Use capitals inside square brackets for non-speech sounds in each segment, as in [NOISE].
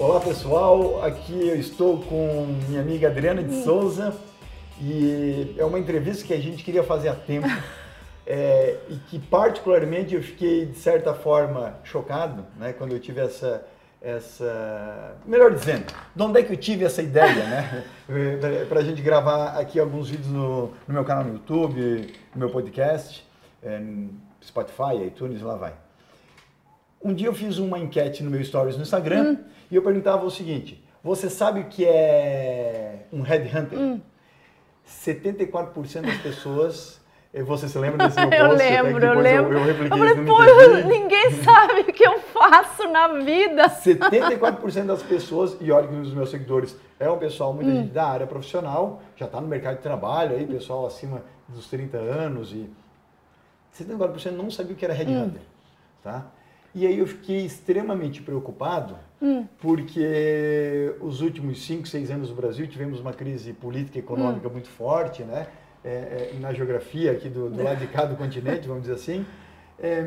Olá pessoal, aqui eu estou com minha amiga Adriana de Souza e é uma entrevista que a gente queria fazer há tempo [LAUGHS] é, e que particularmente eu fiquei de certa forma chocado né, quando eu tive essa, essa. Melhor dizendo, de onde é que eu tive essa ideia, né? [LAUGHS] Para a gente gravar aqui alguns vídeos no, no, meu canal no YouTube, no meu podcast, é, Spotify, iTunes, lá vai. Um dia eu fiz uma enquete no meu Stories no Instagram hum. e eu perguntava o seguinte: você sabe o que é um headhunter? Hum. 74% das pessoas. Você se lembra desse [LAUGHS] meu post? Eu lembro, eu lembro. Eu, eu, eu falei, pô, [LAUGHS] ninguém sabe o que eu faço na vida. [LAUGHS] 74% das pessoas, e olha que um dos meus seguidores é um pessoal, muita hum. gente da área profissional, já está no mercado de trabalho, aí, pessoal acima dos 30 anos, e 74% não sabia o que era headhunter. Hum. Tá? E aí eu fiquei extremamente preocupado, hum. porque os últimos 5, 6 anos no Brasil tivemos uma crise política e econômica hum. muito forte, né? É, é, na geografia aqui do, do, lado de cá do continente, vamos dizer assim. É,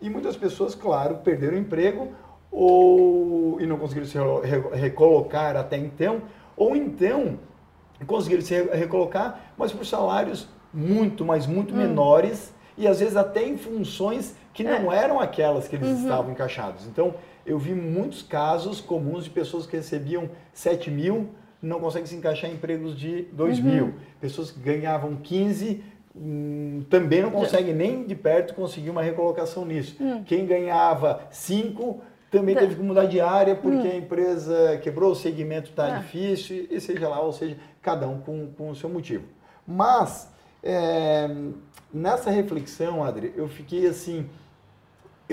e muitas pessoas, claro, perderam o emprego ou, e não conseguiram se recolocar até então, ou então conseguiram se recolocar, mas por salários muito, mas muito hum. menores e às vezes até em funções que não é. eram aquelas que eles uhum. estavam encaixados. Então, eu vi muitos casos comuns de pessoas que recebiam 7 mil, não conseguem se encaixar em empregos de 2 uhum. mil. Pessoas que ganhavam 15, hum, também não conseguem nem de perto conseguir uma recolocação nisso. Uhum. Quem ganhava 5 também teve que mudar de área porque hum. a empresa quebrou, o segmento está é. difícil, e seja lá, ou seja, cada um com, com o seu motivo. Mas, é, nessa reflexão, Adri, eu fiquei assim,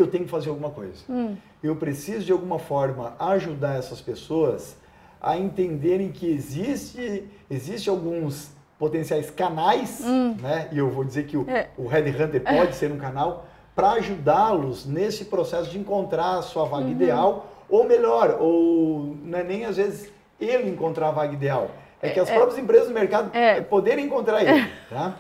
eu tenho que fazer alguma coisa. Hum. Eu preciso, de alguma forma, ajudar essas pessoas a entenderem que existe, existe alguns potenciais canais, hum. né? E eu vou dizer que o, é. o Red Hunter pode é. ser um canal para ajudá-los nesse processo de encontrar a sua vaga uhum. ideal, ou melhor, ou não é nem às vezes ele encontrar a vaga ideal, é que as é, é. próprias empresas do mercado é. poderem encontrar ele, tá?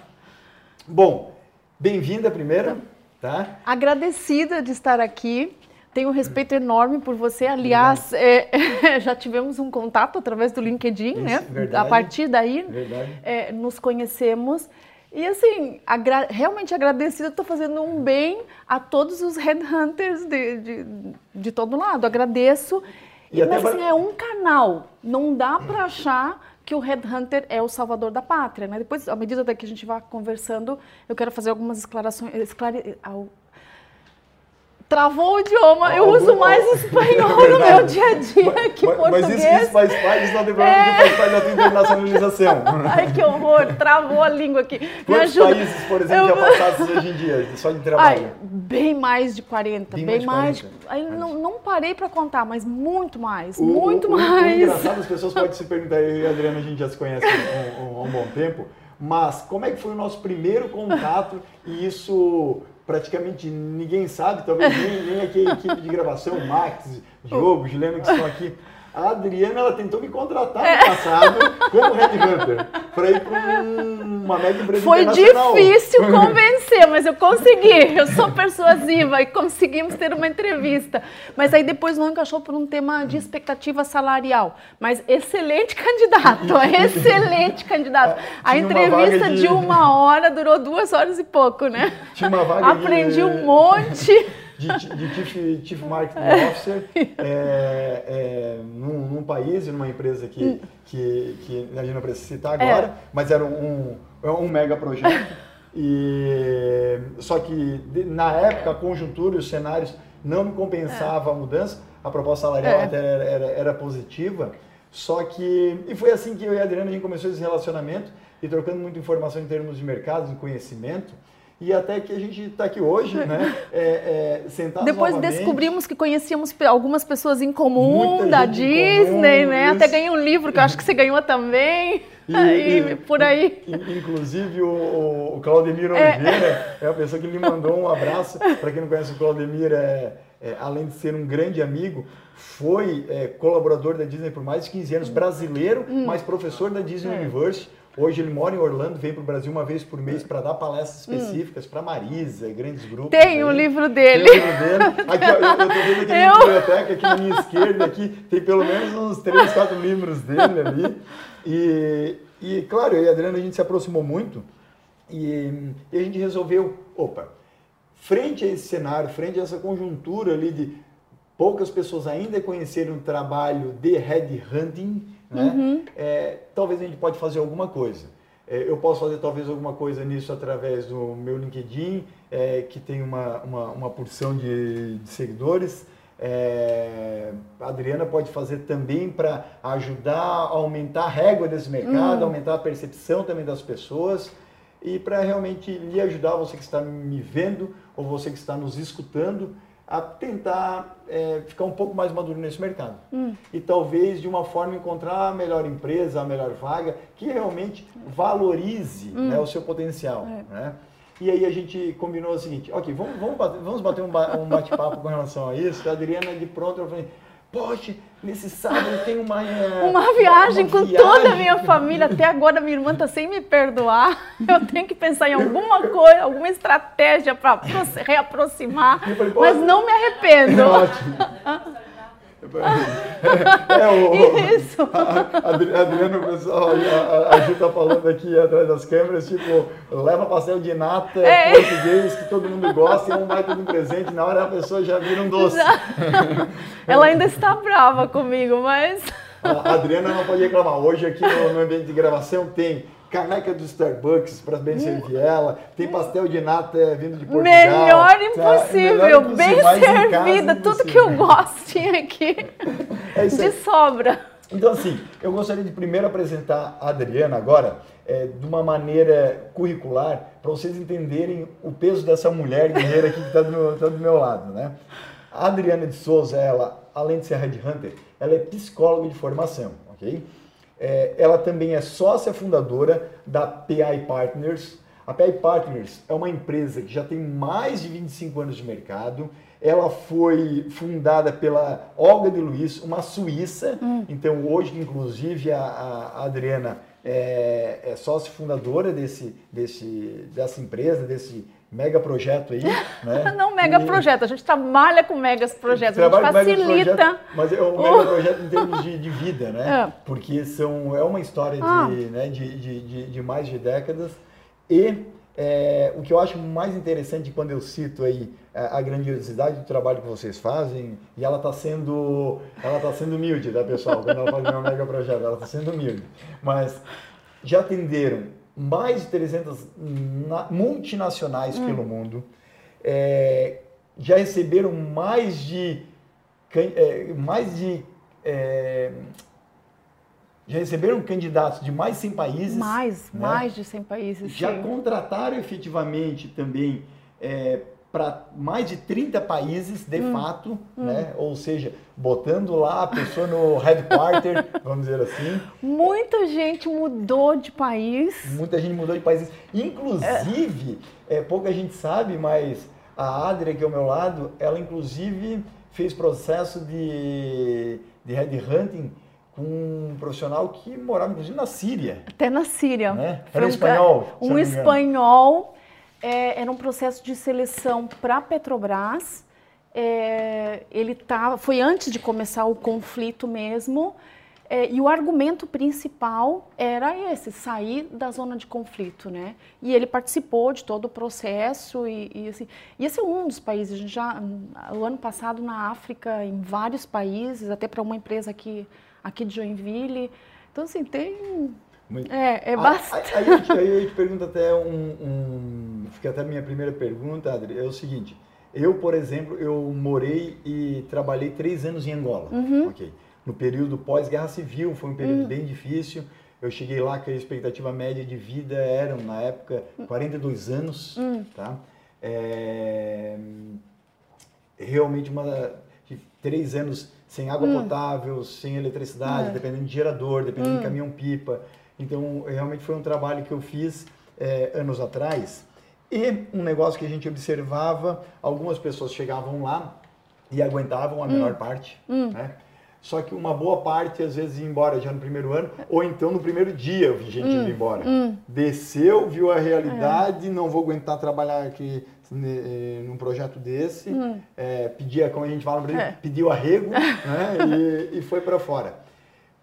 Bom, bem-vinda primeiro. Tá? Agradecida de estar aqui. Tenho um respeito enorme por você. Aliás, é, [LAUGHS] já tivemos um contato através do LinkedIn, Isso, né? Verdade, a partir daí é, nos conhecemos. E assim, agra realmente agradecida, estou fazendo um bem a todos os headhunters de, de, de todo lado. Agradeço. E Mas assim, é um canal. Não dá para achar que o headhunter é o salvador da pátria, né? Depois, à medida que a gente vai conversando, eu quero fazer algumas esclare, Travou o idioma, eu uso mais [LAUGHS] espanhol no meu dia a dia que mas, português. Mas isso, isso faz parte, isso não tem problema, é... faz parte da tua internacionalização. [LAUGHS] Ai, que horror, travou a língua aqui. Quantos países, por exemplo, eu... já passados hoje em dia, só de trabalho? Ai, bem mais de 40, bem, bem mais. mais aí não, não parei para contar, mas muito mais, o, muito o, mais. O engraçado, as pessoas podem se [LAUGHS] perguntar, eu e a Adriana, a gente já se conhece há um, um, um bom tempo, mas como é que foi o nosso primeiro contato e isso praticamente ninguém sabe, talvez nem, nem aqui a equipe de gravação, Max, Diogo, Juliano que estão aqui. A Adriana ela tentou me contratar no passado como Red Hunter para ir para uma mega empresa Foi difícil [LAUGHS] convencer, mas eu consegui. Eu sou persuasiva e conseguimos ter uma entrevista. Mas aí depois não encaixou por um tema de expectativa salarial. Mas excelente candidato, [LAUGHS] excelente candidato. A entrevista de... de... uma hora durou duas horas e pouco, né? Tinha uma vaga Aprendi de... um monte de, de Chief, Chief Marketing Officer é, é, num, num, país e numa empresa que, que, que a gente não precisa citar agora, é. mas era um, um mega projeto. E, só que na época a conjuntura e os cenários não me compensava a mudança, a proposta salarial é. até era, era, era, positiva, só que. E foi assim que eu e a Adriana a gente começou esse relacionamento e trocando muita informação em termos de mercado, de conhecimento e até que a gente está aqui hoje, né? [LAUGHS] É, é, sentados Depois novamente. descobrimos que conhecíamos algumas pessoas em comum Muita da Disney, comum, né? Isso. Até ganhei um livro que eu acho que você ganhou também. E, [LAUGHS] e, por aí. Inclusive o, o Claudemir é. Oliveira é. é a pessoa que me mandou um abraço. Para quem não conhece o Claudemir, é, é, além de ser um grande amigo, foi é, colaborador da Disney por mais de 15 anos, brasileiro, hum. mas professor da Disney é. University Hoje ele mora em Orlando, vem para o Brasil uma vez por mês para dar palestras hum. específicas hum. para Marisa e grandes grupos. Tem o livro dele. Tem o livro dele. Aqui, ó, eu, estou vendo aqui eu... na biblioteca, aqui na minha esquerda, aqui tem pelo menos uns três, quatro livros dele ali. E, e claro, eu e a Adriana a gente se aproximou muito e, e a gente resolveu, opa, frente a esse cenário, frente a essa conjuntura ali de poucas pessoas ainda conhecerem o trabalho de headhunting, né? Uhum. É, talvez a gente pode fazer alguma coisa. É, eu posso fazer talvez alguma coisa nisso através do meu LinkedIn, é, que tem uma, uma, uma porção de, de seguidores. É, a Adriana pode fazer também para ajudar a aumentar a régua desse mercado, uhum. aumentar a percepção também das pessoas e para realmente lhe ajudar, você que está me vendo ou você que está nos escutando, a tentar é, ficar um pouco mais maduro nesse mercado. Hum. E talvez de uma forma encontrar a melhor empresa, a melhor vaga, que realmente valorize hum. né, o seu potencial. É. Né? E aí a gente combinou o seguinte, ok, vamos, vamos bater, vamos bater um bate-papo com relação a isso. A Adriana de pronto, eu falei, Poxa, nesse sábado tem uma. É, uma viagem uma com viagem. toda a minha família. Até agora minha irmã está sem me perdoar. [LAUGHS] Eu tenho que pensar em alguma coisa, alguma estratégia para reaproximar. Falei, mas não me arrependo. [LAUGHS] É ótimo. [LAUGHS] É, o, [LAUGHS] Isso. A, a Adriano, pessoal, a, a Ju tá falando aqui atrás das câmeras, tipo, leva pastel de nata é. português que todo mundo gosta e um vai todo um presente, na hora a pessoa já vira um doce. [LAUGHS] Ela ainda está brava comigo, mas... A Adriana não pode reclamar. Hoje aqui no, no ambiente de gravação tem caneca do Starbucks para bem servir ela, tem pastel de nata é, vindo de Portugal. Melhor tá? impossível, melhor bem servida, tudo que eu gosto tinha aqui, é de sobra. Então assim, eu gostaria de primeiro apresentar a Adriana agora, é, de uma maneira curricular, para vocês entenderem o peso dessa mulher guerreira aqui que está do, meu, tá do meu lado, né? A Adriana de Souza, ela, além de ser headhunter, ela é psicóloga de formação, ok? É, ela também é sócia fundadora da PI Partners. A PI Partners é uma empresa que já tem mais de 25 anos de mercado. Ela foi fundada pela Olga de Luiz, uma suíça. Hum. Então, hoje, inclusive, a, a Adriana é, é sócia fundadora desse, desse, dessa empresa, desse mega projeto aí, [LAUGHS] né? Não mega e... projeto, a gente trabalha com megas projetos, a gente facilita. Projeto, mas é um mega projeto em termos de, de vida, né? [LAUGHS] É. Porque são, é uma história ah. de, né, de, de, de, mais de décadas e é, o que eu acho mais interessante quando eu cito aí a, a grandiosidade do trabalho que vocês fazem, e ela está sendo, ela tá sendo humilde, tá pessoal? Quando ela fala de um mega projeto, ela está sendo humilde. Mas já atenderam mais de 300 multinacionais hum. pelo mundo, é, já receberam mais de é, mais de é, já receberam candidatos de mais de 100 países. Mais, né? mais de 100 países. Já sim. contrataram efetivamente também é, para mais de 30 países, de hum, fato, hum. né? Ou seja, botando lá a pessoa no headquarter, [LAUGHS] vamos dizer assim. Muita gente mudou de país. Muita gente mudou de país. Inclusive, é. É, pouca gente sabe, mas a Adria, aqui ao meu lado, ela inclusive fez processo de, de headhunting com um profissional que morava, inclusive, na Síria. Até na Síria. Né? Era um espanhol. Um espanhol é, era um processo de seleção para a Petrobras. É, ele tava, foi antes de começar o conflito mesmo. É, e o argumento principal era esse, sair da zona de conflito, né? E ele participou de todo o processo e, e assim, e esse é um dos países, já, o ano passado na África, em vários países, até para uma empresa aqui, aqui de Joinville. Então, assim, tem. É, é bastante. Aí, aí, aí eu te pergunto até um, um, Fica até a minha primeira pergunta, Adri, é o seguinte. Eu, por exemplo, eu morei e trabalhei três anos em Angola. Uhum. Okay. No período pós-guerra civil, foi um período uhum. bem difícil. Eu cheguei lá que a expectativa média de vida eram, na época, 42 anos. Uhum. Tá? É... Realmente, uma... três anos sem água hum. potável, sem eletricidade, é. dependendo de gerador, dependendo de hum. caminhão-pipa. Então, realmente foi um trabalho que eu fiz é, anos atrás. E um negócio que a gente observava, algumas pessoas chegavam lá e aguentavam a hum. menor parte, hum. né? só que uma boa parte às vezes ia embora já no primeiro ano, ou então no primeiro dia eu vi gente hum, indo embora. Hum. Desceu, viu a realidade, é. não vou aguentar trabalhar aqui eh, num projeto desse, hum. é, pedia, como a gente fala, é. pediu arrego [LAUGHS] né, e, e foi para fora.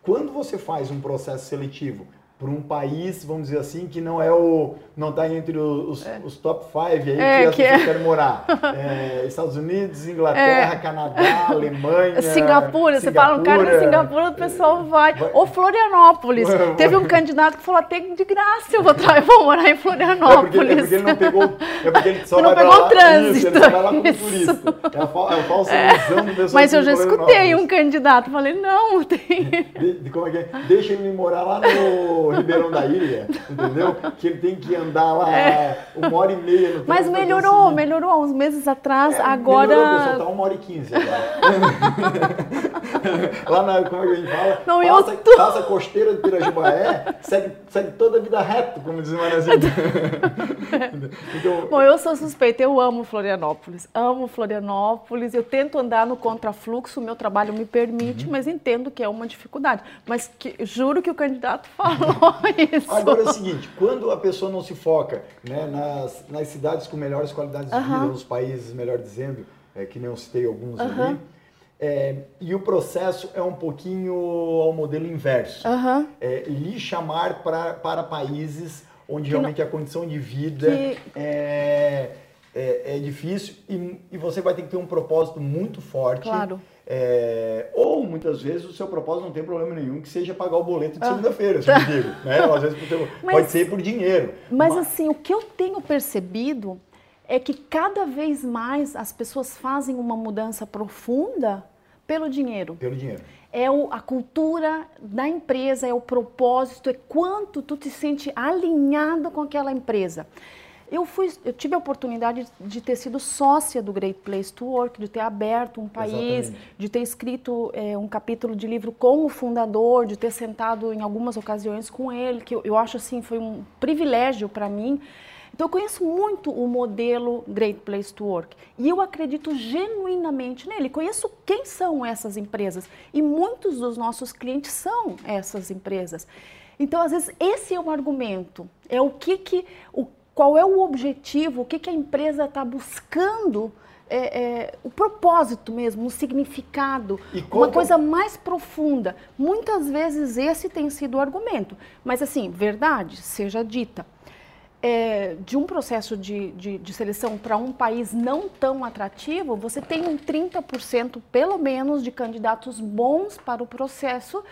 Quando você faz um processo seletivo para um país, vamos dizer assim, que não é o não está entre os, é. os, top five aí é, que as que pessoas é. querem morar. [LAUGHS] É, Estados Unidos, Inglaterra, é. Canadá, [LAUGHS] Alemanha, Singapura. Você fala um cara de Singapura, o pessoal vai. vai. Ou Florianópolis. Teve um candidato que falou até de graça eu vou, eu vou morar em Florianópolis. É porque, porque, ele não pegou, é porque ele só não vai pegou o trânsito. Isso, ele só vai lá como turista. É a, a falsa ilusão do pessoal. Mas eu já escutei um candidato, falei não, tem. De, de, como é que é? Deixa ele morar lá no Ribeirão da Ilha, entendeu? Que ele tem que andar lá é. uma hora e meia no Mas melhorou, assim. melhorou há uns meses atrás, é, agora... Melhorou, pessoal, tá uma hora e quinze [LAUGHS] lá na, como é que a gente fala? Não, passa, eu tô... passa a costeira de Pirajubaé, segue, segue toda a vida reto, como diz o Marazinho. então... Bom, eu sou suspeita, eu amo Florianópolis, amo Florianópolis, eu tento andar no contrafluxo, o meu trabalho me permite, uhum. mas entendo que é uma dificuldade. Mas que, juro que o candidato [LAUGHS] falou isso. Agora é o seguinte, quando a pessoa não se foca né, nas, nas cidades com melhores qualidades de vida, nos países, melhor dizendo, é, que nem eu citei alguns ali, é, e o processo é um pouquinho ao modelo inverso. É, lhe chamar pra, para países onde que realmente não... a condição de vida que... é, é, é, difícil e, e, você vai ter que ter um propósito muito forte. Claro. É, ou muitas vezes o seu propósito não tem problema nenhum, que seja pagar o boleto de ah. segunda-feira, se digo, [LAUGHS] né? Às vezes mas, pode ser por dinheiro. Mas, mas assim, o que eu tenho percebido é que cada vez mais as pessoas fazem uma mudança profunda pelo dinheiro. Pelo dinheiro. É o, a cultura da empresa, é o propósito, é quanto tu te sente alinhado com aquela empresa. Eu, fui, eu tive a oportunidade de ter sido sócia do Great Place to Work, de ter aberto um país, Exatamente. de ter escrito é, um capítulo de livro com o fundador, de ter sentado em algumas ocasiões com ele, que eu, eu acho assim foi um privilégio para mim. Então eu conheço muito o modelo Great Place to Work e eu acredito genuinamente nele. Conheço quem são essas empresas e muitos dos nossos clientes são essas empresas. Então, às vezes, esse é um argumento. É o que, que o qual é o objetivo, o que, que a empresa está buscando, é, é, o propósito mesmo, o significado, uma coisa mais profunda. Muitas vezes esse tem sido o argumento, mas assim, verdade seja dita. É, de um processo de, de, de seleção para um país não tão atrativo, você tem um 30% pelo menos de candidatos bons para o processo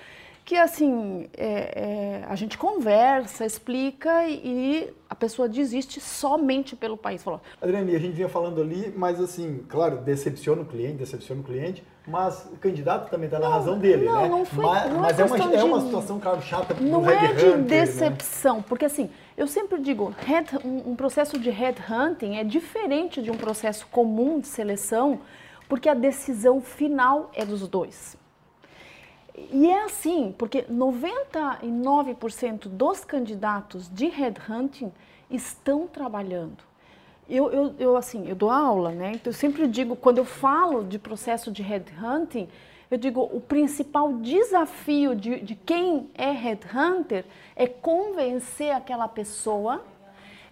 que assim é, é, a gente conversa, explica e, a pessoa desiste somente pelo país. Falou. Adriane, a gente vinha falando ali, mas assim, claro, decepciona o cliente, decepciona o cliente, mas o candidato também está na razão dele, não, né? Não, foi, mas, não mas é, uma, de, é uma situação, claro, chata Não é de hunter, né? decepção, né? porque assim, eu sempre digo, head, um, um processo de headhunting é diferente de um processo comum de seleção, porque a decisão final é dos dois. E é assim, porque 99% dos candidatos de headhunting estão trabalhando. Eu, eu, eu, assim, eu dou aula, né? Então eu sempre digo, quando eu falo de processo de headhunting, eu digo, o principal desafio de, de quem é headhunter é convencer aquela pessoa.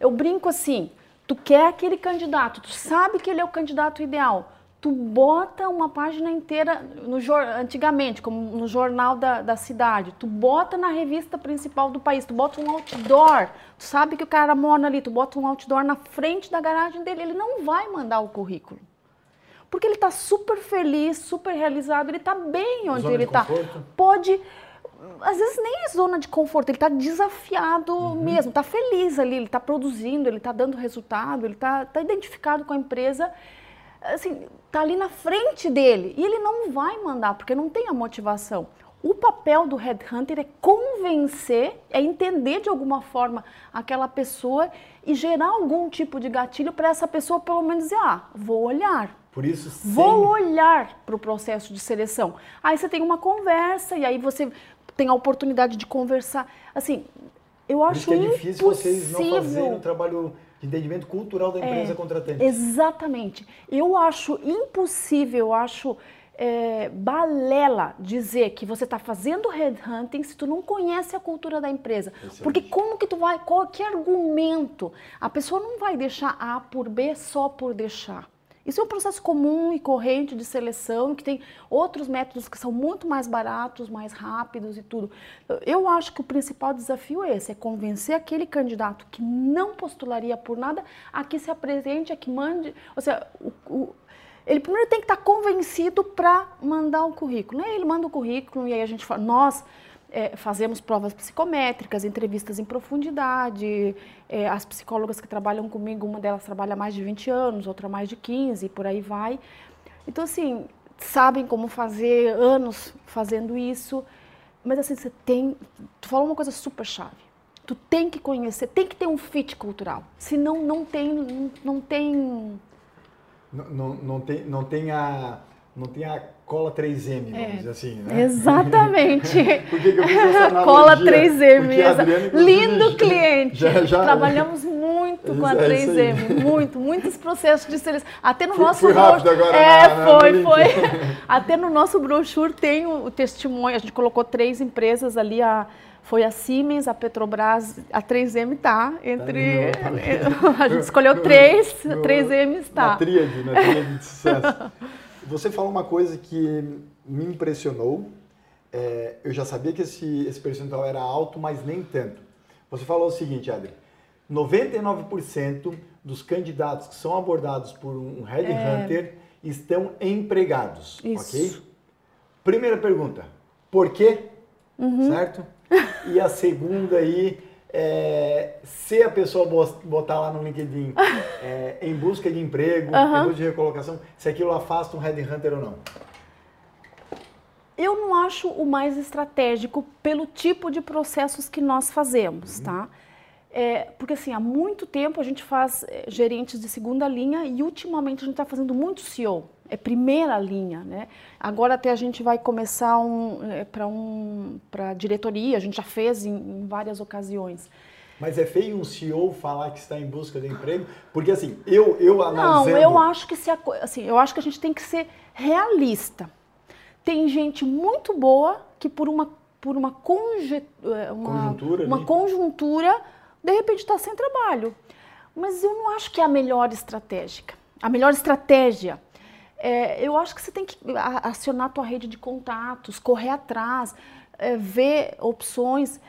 Eu brinco assim, tu quer aquele candidato, tu sabe que ele é o candidato ideal, tu bota uma página inteira no antigamente, como no jornal da, da cidade, tu bota na revista principal do país, tu bota um outdoor, tu sabe que o cara mora ali, tu bota um outdoor na frente da garagem dele, ele não vai mandar o currículo. Porque ele está super feliz, super realizado, ele está bem onde zona ele está. Pode às vezes nem é zona de conforto, ele está desafiado uhum. mesmo, está feliz ali, ele está produzindo, ele está dando resultado, ele está tá identificado com a empresa assim, tá ali na frente dele e ele não vai mandar porque não tem a motivação. O papel do headhunter é convencer, é entender de alguma forma aquela pessoa e gerar algum tipo de gatilho para essa pessoa pelo menos dizer, ah, vou olhar. Por isso, sim. Vou olhar para o processo de seleção. Aí você tem uma conversa e aí você tem a oportunidade de conversar. Assim, eu acho Por isso que é difícil vocês não fazerem o trabalho entendimento cultural da empresa é, contratante. Exatamente. Eu acho impossível, eu acho é, balela dizer que você está fazendo headhunting se tu não conhece a cultura da empresa. Excelente. Porque como que tu vai, qual que argumento? A pessoa não vai deixar A por B só por deixar. Isso é um processo comum e corrente de seleção, que tem outros métodos que são muito mais baratos, mais rápidos e tudo. Eu acho que o principal desafio é esse, é convencer aquele candidato que não postularia por nada a que se apresente, a que mande. Ou seja, o, o, ele primeiro tem que estar convencido para mandar o currículo. Né? Ele manda o currículo e aí a gente fala, nós é, fazemos provas psicométricas, entrevistas em profundidade. É, as psicólogas que trabalham comigo, uma delas trabalha mais de 20 anos, outra mais de 15, e por aí vai. Então, assim, sabem como fazer, anos fazendo isso. Mas, assim, você tem. Tu falou uma coisa super chave. Tu tem que conhecer, tem que ter um fit cultural. Senão, não tem. Não tem. Não, não, não, tem, não tem a não tem a cola 3M, vamos é, dizer assim, né? Exatamente. [LAUGHS] Por que, que eu fiz essa analogia? Cola 3M. Adriana, Lindo [LAUGHS] cliente. Já, já, Trabalhamos muito com a 3M, é muito, muitos processos de seleção. Até no fui, nosso fui rápido agora. É, na, foi, foi. [LAUGHS] Até no nosso brochure tem o, o testemunho, a gente colocou três empresas ali, a foi a Siemens, a Petrobras, a 3M tá entre. Tá a gente escolheu três, a 3M está. Na tríade, na tríade de sucesso. Você falou uma coisa que me impressionou. É, eu já sabia que esse, esse percentual era alto, mas nem tanto. Você falou o seguinte, Adri: 99% dos candidatos que são abordados por um headhunter é... estão empregados, Isso. ok? Primeira pergunta: por quê? Uhum. Certo? E a segunda aí é, se a pessoa botar lá no LinkedIn [LAUGHS] é, em busca de emprego, uhum. em busca de recolocação, se aquilo afasta um headhunter ou não? Eu não acho o mais estratégico pelo tipo de processos que nós fazemos, uhum. tá? É, porque assim, há muito tempo a gente faz é, gerentes de segunda linha e ultimamente a gente está fazendo muito CEO é primeira linha, né? Agora até a gente vai começar um, é, para um, para diretoria, a gente já fez em, em, várias ocasiões. Mas é feio um CEO falar que está em busca de emprego, porque assim, eu eu analisando... Não, eu acho que se assim, eu acho que a gente tem que ser realista. Tem gente muito boa que por uma por uma, conje, é, uma conjuntura, uma conjuntura de repente está sem trabalho. Mas eu não acho que é a melhor estratégia. A melhor estratégia é, eu acho que você tem que acionar a tua rede de contatos, correr atrás, é, ver opções.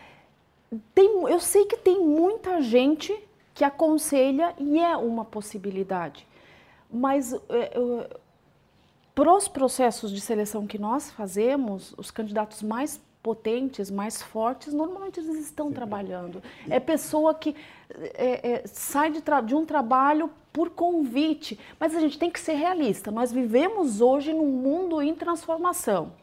Tem, eu sei que tem muita gente que aconselha e é uma possibilidade, mas é, para os processos de seleção que nós fazemos, os candidatos mais potentes, mais fortes, normalmente eles estão Sim. trabalhando. É pessoa que é, é, sai de, de, um trabalho por convite, mas a gente tem que ser realista. Nós vivemos hoje num mundo em transformação.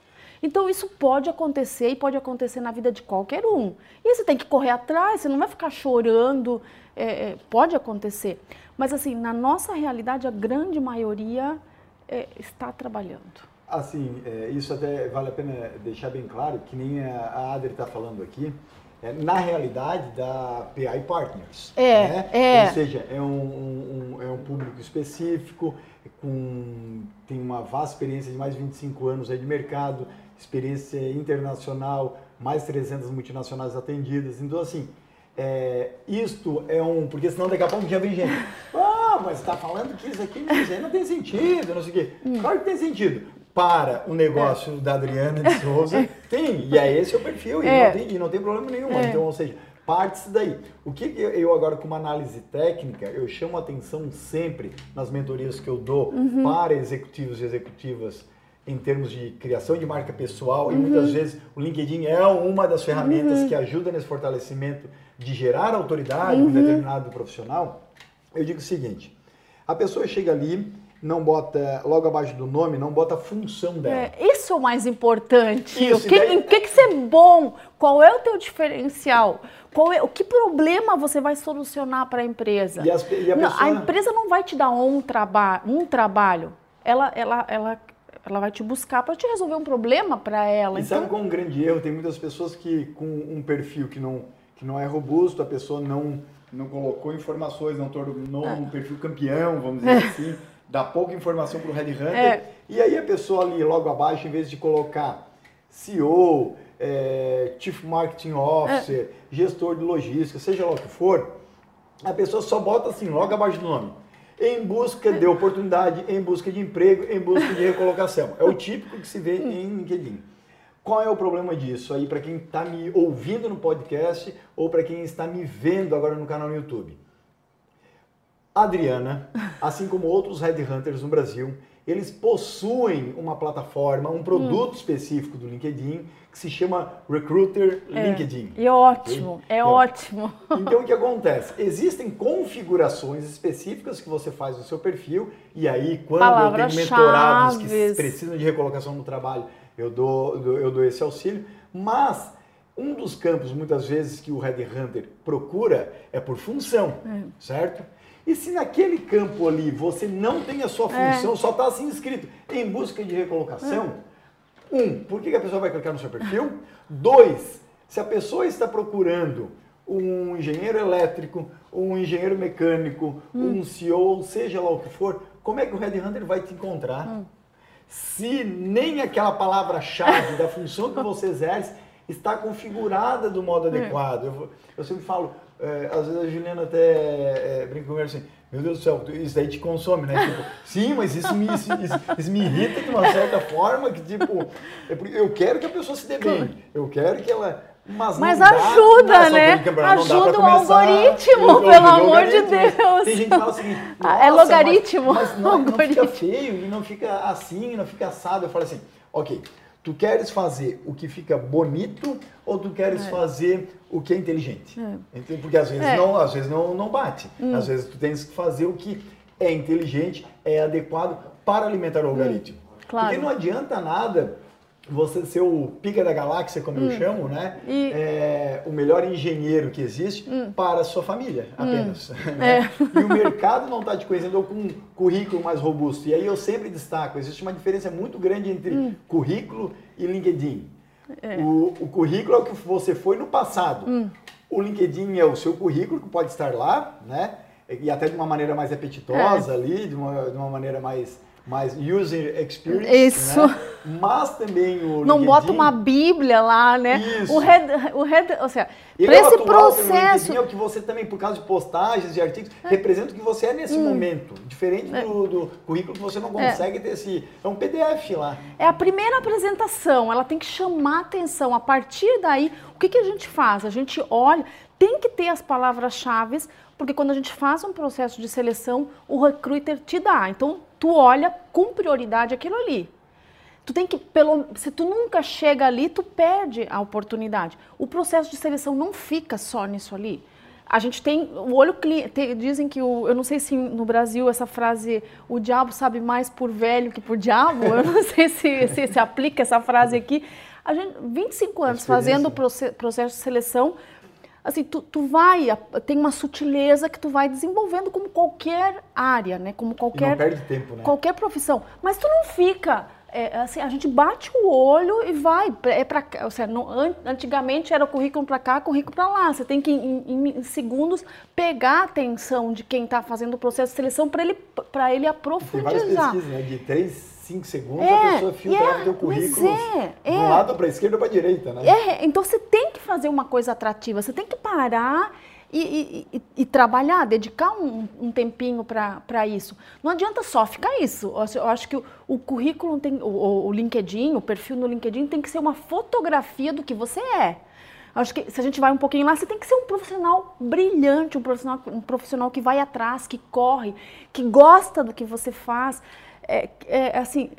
Então isso pode acontecer e pode acontecer na vida de qualquer um. E você tem que correr atrás, você não vai ficar chorando, é, é pode acontecer. Mas assim, na nossa realidade, a grande maioria é, está trabalhando. Assim, é, isso até vale a pena deixar bem claro, que nem a Adri está falando aqui, na realidade da PI Partners. É, né? é. Ou seja, é um, um, é um público específico, com, tem uma vasta experiência de mais de 25 anos aí de mercado, experiência internacional, mais de 300 multinacionais atendidas. Então, assim, é, isto é um. Porque senão daqui a pouco já vem gente. [LAUGHS] Ah, mas está falando que isso aqui aí não tem sentido, não sei o quê. Hum. Claro que tem sentido para o negócio é. da Adriana de Souza, tem. E é esse o perfil, é. e, não tem, e não tem problema nenhum. É. Então, ou seja, parte-se daí. O que eu agora, com uma análise técnica, eu chamo atenção sempre nas mentorias que eu dou uhum. para executivos e executivas em termos de criação de marca pessoal uhum. e muitas vezes o LinkedIn é uma das ferramentas uhum. que ajuda nesse fortalecimento de gerar autoridade uhum. um determinado profissional. Eu digo o seguinte: a pessoa chega ali, não bota, logo abaixo do nome, não bota a função dela. É, isso é o mais importante. Isso, o que, daí... que, que você é bom? Qual é o teu diferencial? Qual é, o que problema você vai solucionar para a empresa? E as, e a, não, a, empresa não vai te dar um, traba um trabalho. Ela, ela, ela, ela vai te buscar para te resolver um problema para ela. E então... sabe qual é um grande erro? Tem muitas pessoas que com um perfil que não, que não é robusto, a pessoa não, não colocou informações, não tornou ah. um perfil campeão, vamos dizer [LAUGHS] assim dá pouca informação para o Red Hunter. É. E aí a pessoa ali logo abaixo, em vez de colocar CEO, é, Chief Marketing Officer, é. gestor de logística, seja lá o que for, a pessoa só bota assim, logo abaixo do nome. Em busca de oportunidade, em busca de emprego, em busca de recolocação. É o típico que se vê em LinkedIn. Qual é o problema disso aí para quem está me ouvindo no podcast ou para quem está me vendo agora no canal no YouTube? Adriana, assim como outros headhunters no Brasil, eles possuem uma plataforma, um produto hum. específico do LinkedIn que se chama Recruiter é. LinkedIn. E é ótimo, é então, ótimo. Então o que acontece? Existem configurações específicas que você faz no seu perfil e aí quando eu tenho mentorados que precisam de recolocação no trabalho, eu dou, eu dou esse auxílio, mas um dos campos muitas vezes que o headhunter procura é por função, é. certo? E se naquele campo ali você não tem a sua é. função, é. só está assim escrito em busca de recolocação, é. um, por que a pessoa vai clicar no seu perfil? Dois, se a pessoa está procurando um engenheiro elétrico, um engenheiro mecânico, hum. um CEO, seja lá o que for, como é que o Red Hunter vai te encontrar? Hum. Se nem aquela palavra-chave da função que você exerce está configurada do modo hum. adequado. Eu, eu sempre falo, é, às vezes a Juliana até é, brinca comigo assim, meu Deus do céu, isso daí te consome, né? Tipo, sim, mas isso me, isso, isso me irrita de uma certa forma que, tipo, é eu quero que a pessoa se dê bem, eu quero que ela... Mas, mas ajuda, dá, né? Ajuda o algoritmo, pelo amor de Deus. Tem gente que fala assim, [LAUGHS] é logaritmo. Mas, mas não, [LAUGHS] não fica feio e não fica assim, não fica assado. Eu falo assim, ok, Tu queres fazer o que fica bonito ou tu queres é. fazer o que é inteligente? É. Porque às vezes, é. não, às vezes não, não bate. Hum. Às vezes tu tens que fazer o que é inteligente, é adequado para alimentar o hum. algoritmo. Hum. Claro. Porque não adianta nada você ser o pica da galáxia, como hum. eu chamo, né? E... É, o melhor engenheiro que existe hum. para a sua família, hum. apenas. [LAUGHS] Né? É. E o mercado não está te conhecendo com um currículo mais robusto. E aí eu sempre destaco, existe uma diferença muito grande entre hum. currículo e LinkedIn. É. O, o, currículo é o que você foi no passado. Hum. O LinkedIn é o seu currículo, que pode estar lá, né? E até de uma maneira mais apetitosa é. ali, de uma, de uma maneira mais mais user experience. Isso. Né? Mas também o Não LinkedIn, bota uma bíblia lá, né? Isso. O red, o red, ou seja, para é esse processo... é o que você também, por causa de postagens e artigos, é. representa o que você é nesse hum. momento. Diferente é. do, do, currículo que você não é. consegue ter esse... É um PDF lá. É a primeira apresentação, ela tem que chamar atenção. A partir daí, o que, que a gente faz? A gente olha, tem que ter as palavras-chave, porque quando a gente faz um processo de seleção, o recruiter te dá. Então, tu olha com prioridade aquilo ali. Tu tem que, pelo, se tu nunca chega ali, tu perde a oportunidade. O processo de seleção não fica só nisso ali. A gente tem o olho cliente. Dizem que o, eu não sei se no Brasil essa frase o diabo sabe mais por velho que por diabo. [LAUGHS] Eu não sei se, se se aplica essa frase aqui. A gente 25 anos fazendo o processo de seleção assim, tu, tu vai, tem uma sutileza que tu vai desenvolvendo como qualquer área, né? Como qualquer. E não perde tempo, né? Qualquer profissão. Mas tu não fica. É, assim, a gente bate o olho e vai. É pra, ou seja, não, antigamente era currículo para cá, currículo para lá. Você tem que, em, em, segundos, pegar a atenção de quem está fazendo o processo de seleção para ele, ele aprofundizar. Tem várias pesquisas, né? De três 5 segundos, é, a pessoa filtrava é, teu currículo é, é, do lado para a esquerda ou para a direita, né? É, então você tem que fazer uma coisa atrativa, você tem que parar e, e, e, e trabalhar, dedicar um, um tempinho para isso. Não adianta só ficar isso. Eu acho que o, o currículo tem, o, o LinkedIn, o perfil no LinkedIn tem que ser uma fotografia do que você é. Acho que se a gente vai um pouquinho lá, você tem que ser um profissional brilhante, um profissional, um profissional que vai atrás, que corre, que gosta do que você faz é, é assim,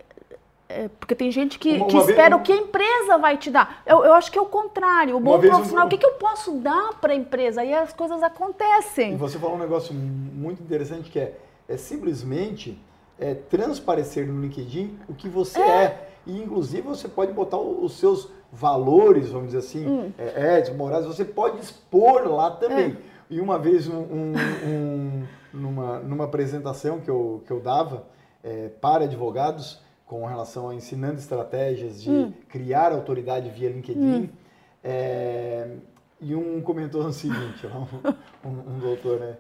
é, porque tem gente que, uma, que espera o que a empresa vai te dar. Eu, eu acho que é o contrário. O bom profissional, um... o que, que eu posso dar para a empresa? Aí as coisas acontecem. E você falou um negócio muito interessante que é, é simplesmente é, transparecer no LinkedIn o que você é. é. E inclusive você pode botar os seus valores, vamos dizer assim, hum. é, éticos, morais, você pode expor lá também. É. E uma vez um, um, numa, numa apresentação que eu, que eu dava, é, para advogados com relação a ensinando estratégias de hum. criar autoridade via LinkedIn. Hum. É, e um comentou o seguinte, [LAUGHS] um, um, um doutor, né?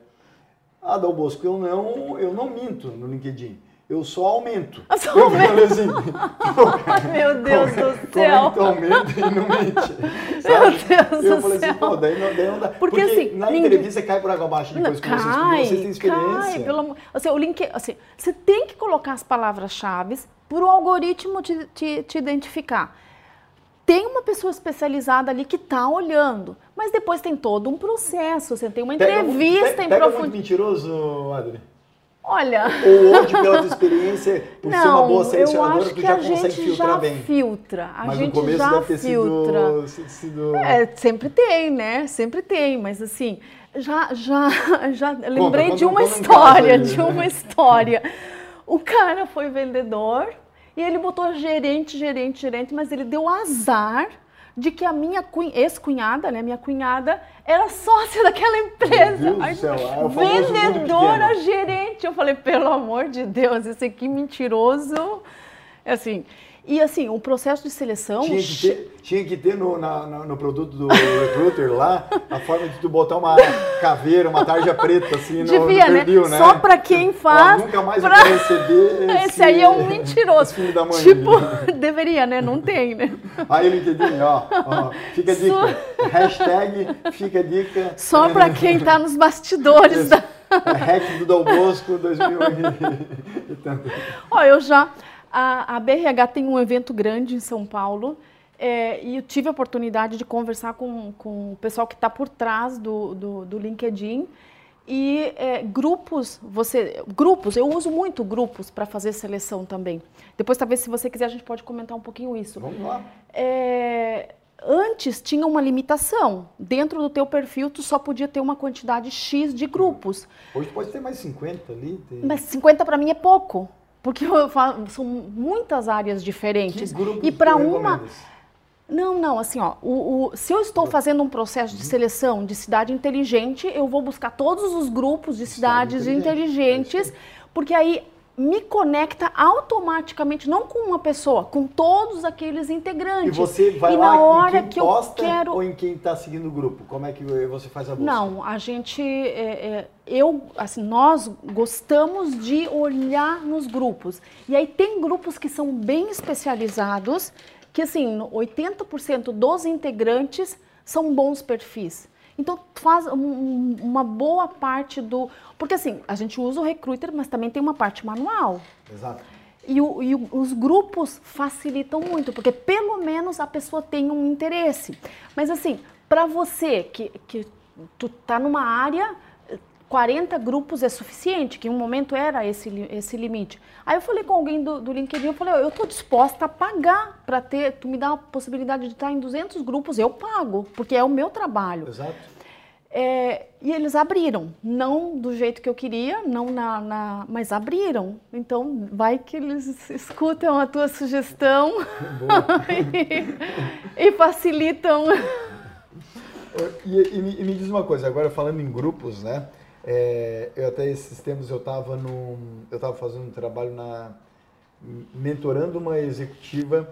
Ah, Dal Bosco, eu não, eu não minto no LinkedIn. Eu só aumento. Eu só aumento. falei assim, [LAUGHS] meu Deus como, do céu. Como tu aumenta e não mente? [LAUGHS] Sabe? Meu Deus eu do falei céu. assim, pô, daí não, daí não dá. Porque, Porque, assim, na ninguém- entrevista cai por água abaixo depois que vocês, cai, vocês têm experiência. Cai, pelo amor... assim, o link, assim, você tem que colocar as palavras-chave para o algoritmo te, te, te identificar. Tem uma pessoa especializada ali que está olhando, mas depois tem todo um processo. Você tem uma entrevista pe- em Pega muito profundidade. mentiroso, Adri? Olha, Ou hoje, pela tua experiência, por ser uma não, boa eu selecionadora, acho tu que já a consegue gente filtrar já bem. filtra. A Mas gente no começo já deve ter filtra. sido... sido... É, sempre tem, né? Sempre tem, mas assim, já, já, [LAUGHS] já lembrei conta, de uma conta um história, aí. de uma história. O cara foi vendedor e ele botou gerente, gerente, gerente, mas ele deu azar de que a minha cunh- ex-cunhada, né, minha cunhada, era sócia [LAUGHS] daquela empresa. Aí, céu, é vendedora, gerente. Eu falei, pelo amor de Deus, esse aqui mentiroso. Assim, e assim, o processo de seleção... Tinha que ter, tinha que ter no, na- no produto do recruiter lá a forma de tu botar uma caveira, uma tarja preta assim no, Devia, no né? perfil, né? Só pra quem faz. Ó, nunca mais pra- receber [LAUGHS] esse, Esse aí é um mentiroso. esse da. Tipo, [LAUGHS] deveria, né? Não tem, né? Aí LinkedIn, ó, ó, fica a dica. Hashtag fica a dica. Só pra quem tá nos bastidores da. É, hack do Dal Bosco 2000 e tanto. Ó, eu já. A, a BRH tem um evento grande em São Paulo. é, e eu tive a oportunidade de conversar com, com o pessoal que está por trás do, do, do LinkedIn. E é, grupos, você, grupos, eu uso muito grupos para fazer seleção também. Depois, talvez, se você quiser, a gente pode comentar um pouquinho isso. Vamos lá. É, antes tinha uma limitação. Dentro do teu perfil, tu só podia ter uma quantidade X de grupos. Hoje pode ter mais 50 ali. Tem... Mas 50 para mim é pouco. Porque falo, são muitas áreas diferentes. E para uma. Não, não, assim, ó, o, o- se eu estou fazendo um processo de seleção de cidade inteligente, eu vou buscar todos os grupos de Cidade cidades inteligente, inteligentes, é porque aí me conecta automaticamente, não com uma pessoa, com todos aqueles E integrantes. você vai E lá na hora em quem que eu posta quero- ou em quem está seguindo o grupo? Como é que você faz a busca? Não, a gente, é, é, eu, assim, nós gostamos de olhar nos grupos. E aí tem grupos que são bem especializados, que assim, 80% dos integrantes são bons perfis. Então faz um- um- uma boa parte do, porque assim, a gente usa o recruiter, mas também tem uma parte manual. Exato. E, o- e os grupos facilitam muito, porque pelo menos a pessoa tem um interesse. Mas assim, para você que, que tu tá numa área, 40 grupos é suficiente, que em um momento era esse, esse limite. Aí eu falei com alguém do, do LinkedIn, eu falei, eu tô disposta a pagar para ter, tu me dá a possibilidade de estar em 200 grupos, eu pago, porque é o meu trabalho. Exato. É, e eles abriram, não do jeito que eu queria, não na, na- mas abriram. Então vai que eles escutam a tua sugestão [LAUGHS] e, e facilitam. [LAUGHS] E, e me, e me diz uma coisa, agora falando em grupos, né? É, eu até esses tempos eu estava no, eu estava fazendo um trabalho na mentorando uma executiva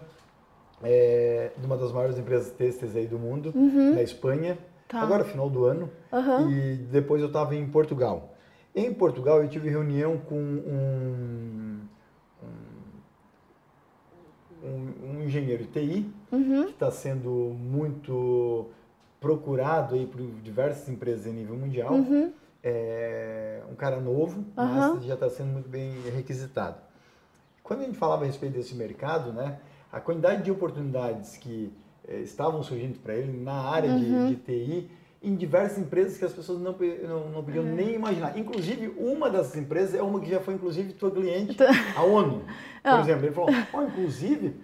é, de uma das maiores empresas têxteis aí do mundo, na Espanha. Tá. Agora final do ano. Aham. E depois eu estava em Portugal. Em Portugal eu tive reunião com um, um, um engenheiro de TI Uhum. que está sendo muito procurado aí por diversas empresas em nível mundial. Uhum. É um cara novo, Aham. mas já está sendo muito bem requisitado. Quando a gente falava a respeito desse mercado, né, a quantidade de oportunidades que eh, estavam surgindo para ele na área de- Uhum. de, TI, em diversas empresas que as pessoas não, não, não podiam nem imaginar. Inclusive, uma dessas empresas é uma que já foi, inclusive, tua cliente, a ONU. Por Ah. exemplo, ele falou, ó, inclusive,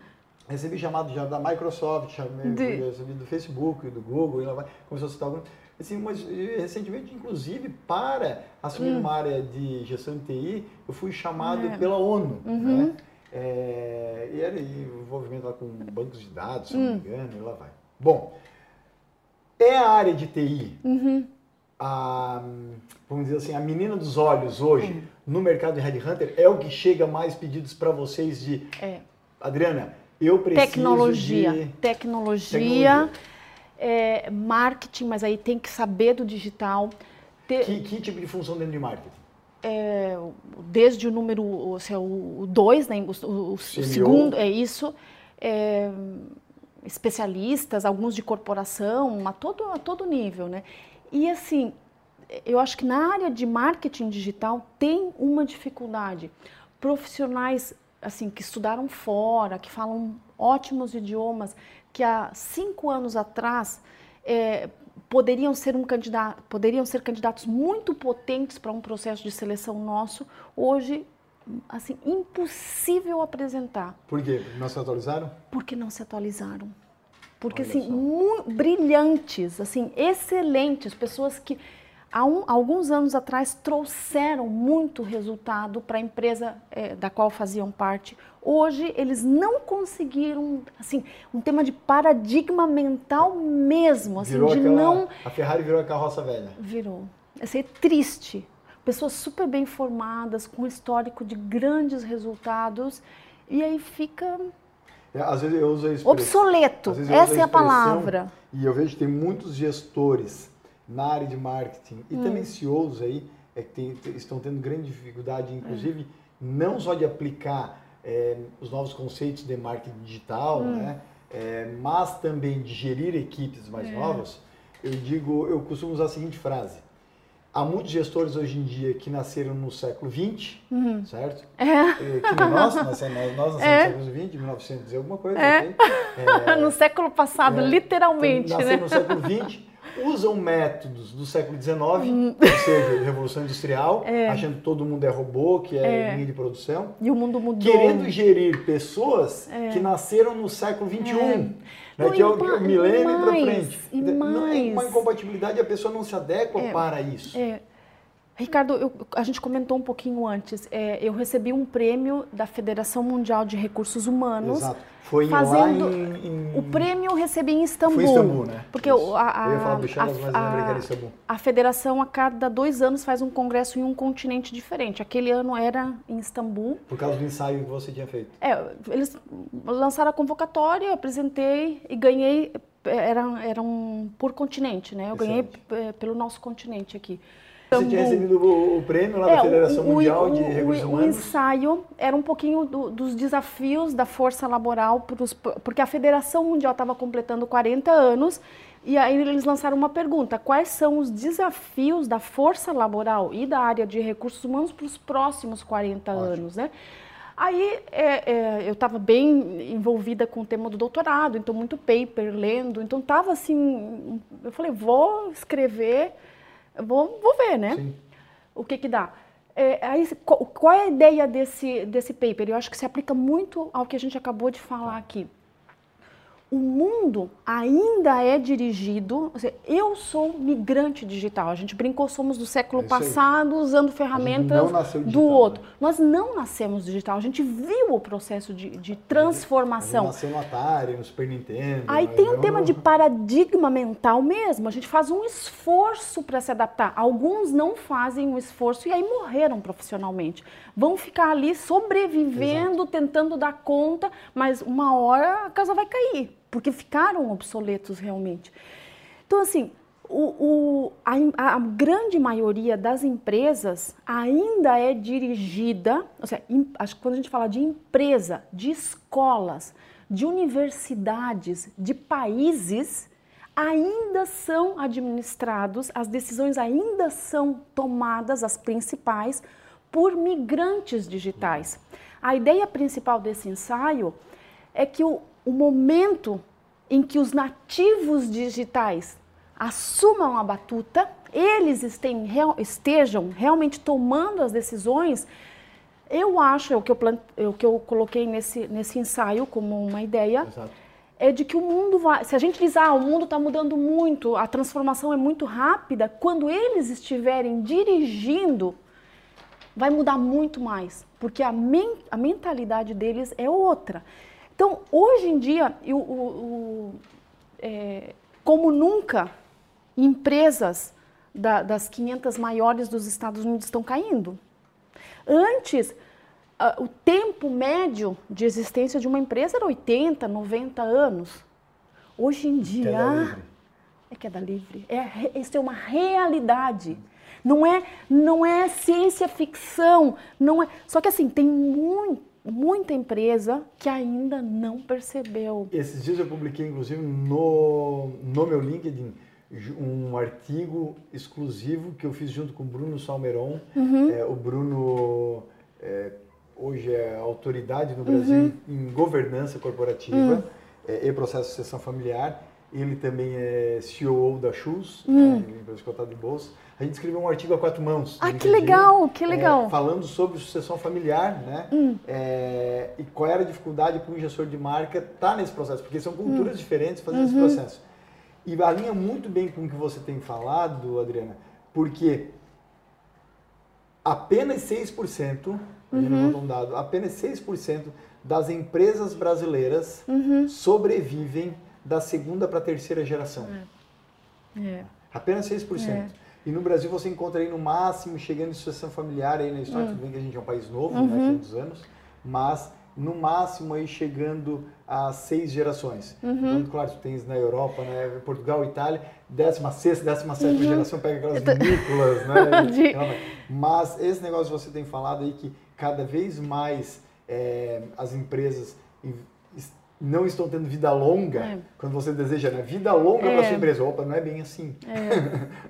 recebi chamado já da Microsoft, chamei, De- recebi do Facebook, do Google, e lá vai, começou a citar alguns. Assim, mas eh, recentemente, inclusive, para assumir uma área de gestão de TI, eu fui chamado Hum. É. pela ONU. Uhum. Né? É, e era envolvimento lá com bancos de dados, se não Hum. me engano, e lá vai. Bom, é a área de TI, Uhum. a, vamos dizer assim, a menina dos olhos hoje Hum. no mercado de Headhunter é o que chega mais pedidos para vocês de É. Adriana, eu preciso Tecnologia. de... Tecnologia, Tecnologia. É, marketing, mas aí tem que saber do digital. Ter- Que, que tipo de função dentro de marketing? é, desde o número o 2, né, o, o, o segundo, é isso, é, especialistas, alguns de corporação, a todo, a todo nível. Né? E assim, eu acho que na área de marketing digital tem uma dificuldade. Profissionais assim que estudaram fora, que falam ótimos idiomas, que há cinco anos atrás é, poderiam ser um candidato, poderiam ser candidatos muito potentes para um processo de seleção nosso, hoje assim impossível apresentar. Por quê? Não se atualizaram? Porque não se atualizaram. Porque Olha assim, muito, brilhantes, assim, excelentes, pessoas que há um, alguns anos atrás trouxeram muito resultado para a empresa é, da qual faziam parte. Hoje eles não conseguiram, assim, um tema de paradigma mental mesmo, assim, virou de aquela, não. A Ferrari virou a carroça velha. Virou. Assim, é triste. Pessoas super bem formadas, com histórico de grandes resultados, e aí fica é, às vezes eu uso a Obsoleto, essa é a palavra. E eu vejo que tem muitos gestores na área de marketing e hum. também CEOs aí é que tem, estão tendo grande dificuldade, inclusive, é. não só de aplicar é, os novos conceitos de marketing digital, hum. né? É, mas também de gerir equipes mais é. novas. Eu digo, eu costumo usar a seguinte frase: Há muitos gestores hoje em dia que nasceram no século XX, uhum. certo? [LAUGHS] É. é que nós, nós, nós nascemos é. no século XX, 1900 e alguma coisa. É. [LAUGHS] no século passado, é. literalmente. Então, nasceram né? no século XX, usam métodos do século XIX, hum. ou seja, Revolução Industrial, [LAUGHS] é. achando que todo mundo é robô, que é, é, linha de produção. E o mundo mudou. Querendo gerir pessoas é. que nasceram no século XXI. Né, que é o, o milênio para frente. E não é uma incompatibilidade, a pessoa não se adequa é, para isso. É. Ricardo, eu, a gente comentou um pouquinho antes. É, eu recebi um prêmio da Federação Mundial de Recursos Humanos. Exato. Foi fazendo, lá em, em... O prêmio eu recebi em Istambul. Foi em Istambul, né? Porque a, a, eu ia falar Bruxelas, mas lembrei que era Istambul. A federação, a cada dois anos, faz um congresso em um continente diferente. Aquele ano era em Istambul. Por causa do ensaio que você tinha feito. É, eles lançaram a convocatória, eu apresentei e ganhei. Eram, eram por continente, né? Eu ganhei pelo nosso continente aqui. Você tinha recebido o, o prêmio lá é, da Federação o, Mundial o, de Recursos Humanos? O ensaio era um pouquinho do, dos desafios da força laboral, pros, porque a Federação Mundial estava completando 40 anos e aí eles lançaram uma pergunta: quais são os desafios da força laboral e da área de recursos humanos para os próximos 40 Ótimo. anos, né? Aí é, é, eu estava bem envolvida com o tema do doutorado, então muito paper lendo, então estava assim, eu falei, vou escrever Vou, vou ver, né? Sim. O que que dá. É, aí, qual é a ideia desse, desse paper? Eu acho que se aplica muito ao que a gente acabou de falar aqui o mundo ainda é dirigido. Seja, eu sou migrante digital. A gente brincou, somos do século é passado usando ferramentas digital, do outro. Né? Nós não nascemos digital. A gente viu o processo de, de transformação. Nasceu no Atari, no Super Nintendo. Aí tem um tema de paradigma mental mesmo. A gente faz um esforço para se adaptar. Alguns não fazem um esforço e aí morreram profissionalmente. Vão ficar ali sobrevivendo, Exato. tentando dar conta, mas uma hora a casa vai cair porque ficaram obsoletos realmente. Então, assim, o, o, a, a, grande maioria das empresas ainda é dirigida, ou seja, acho que quando a gente fala de empresa, de escolas, de universidades, de países, ainda são administrados, as decisões ainda são tomadas, as principais, por migrantes digitais. A ideia principal desse ensaio é que o, o momento em que os nativos digitais assumam a batuta, eles estejam realmente tomando as decisões, eu acho, é o que eu, é o que eu coloquei nesse, nesse ensaio como uma ideia, Exato. é de que o mundo vai. Se a gente diz, ah, o mundo está mudando muito, a transformação é muito rápida, quando eles estiverem dirigindo, vai mudar muito mais, porque a, men, a mentalidade deles é outra. Então, hoje em dia, o, o, o, é, como nunca, empresas da, das 500 maiores dos Estados Unidos estão caindo. Antes, uh, o tempo médio de existência de uma empresa era 80, 90 anos. Hoje em dia. Queda livre. É queda livre. É, isso é uma realidade. Não é, não é ciência ficção, não é. Só que assim tem muito, muita empresa que ainda não percebeu. Esses dias eu publiquei, inclusive, no, no meu LinkedIn, um artigo exclusivo que eu fiz junto com o Bruno Salmeron. Uhum. É, o Bruno é, hoje é autoridade no Brasil uhum. em governança corporativa uhum. é, e processo de sucessão familiar. Ele também é CEO da Shoes, uhum. né, empresa cotada de bolsa. A gente escreveu um artigo a quatro mãos. Ah, que legal, que legal. É, falando sobre sucessão familiar, né? Hum. É, e qual era a dificuldade para um gestor de marca estar tá nesse processo, porque são culturas hum. diferentes fazendo uhum. esse processo. E alinha muito bem com o que você tem falado, Adriana, porque apenas 6%, a gente uhum. um dado, apenas 6% das empresas brasileiras uhum. sobrevivem da segunda para a terceira geração. É. É. Apenas 6%. É. E no Brasil você encontra aí no máximo, chegando em sucessão familiar, aí na história, uhum. tudo bem que a gente é um país novo, né, uhum. 500 anos, mas no máximo aí chegando a seis gerações. Uhum. Então, claro, tu tens na Europa, né, Portugal, Itália, 16 17 uhum. geração pega aquelas tô... vinícolas, né? [LAUGHS] De... Mas esse negócio que você tem falado aí que cada vez mais é, as empresas não estão tendo vida longa, é. quando você deseja né, vida longa é. para sua empresa. Opa, não é bem assim. É.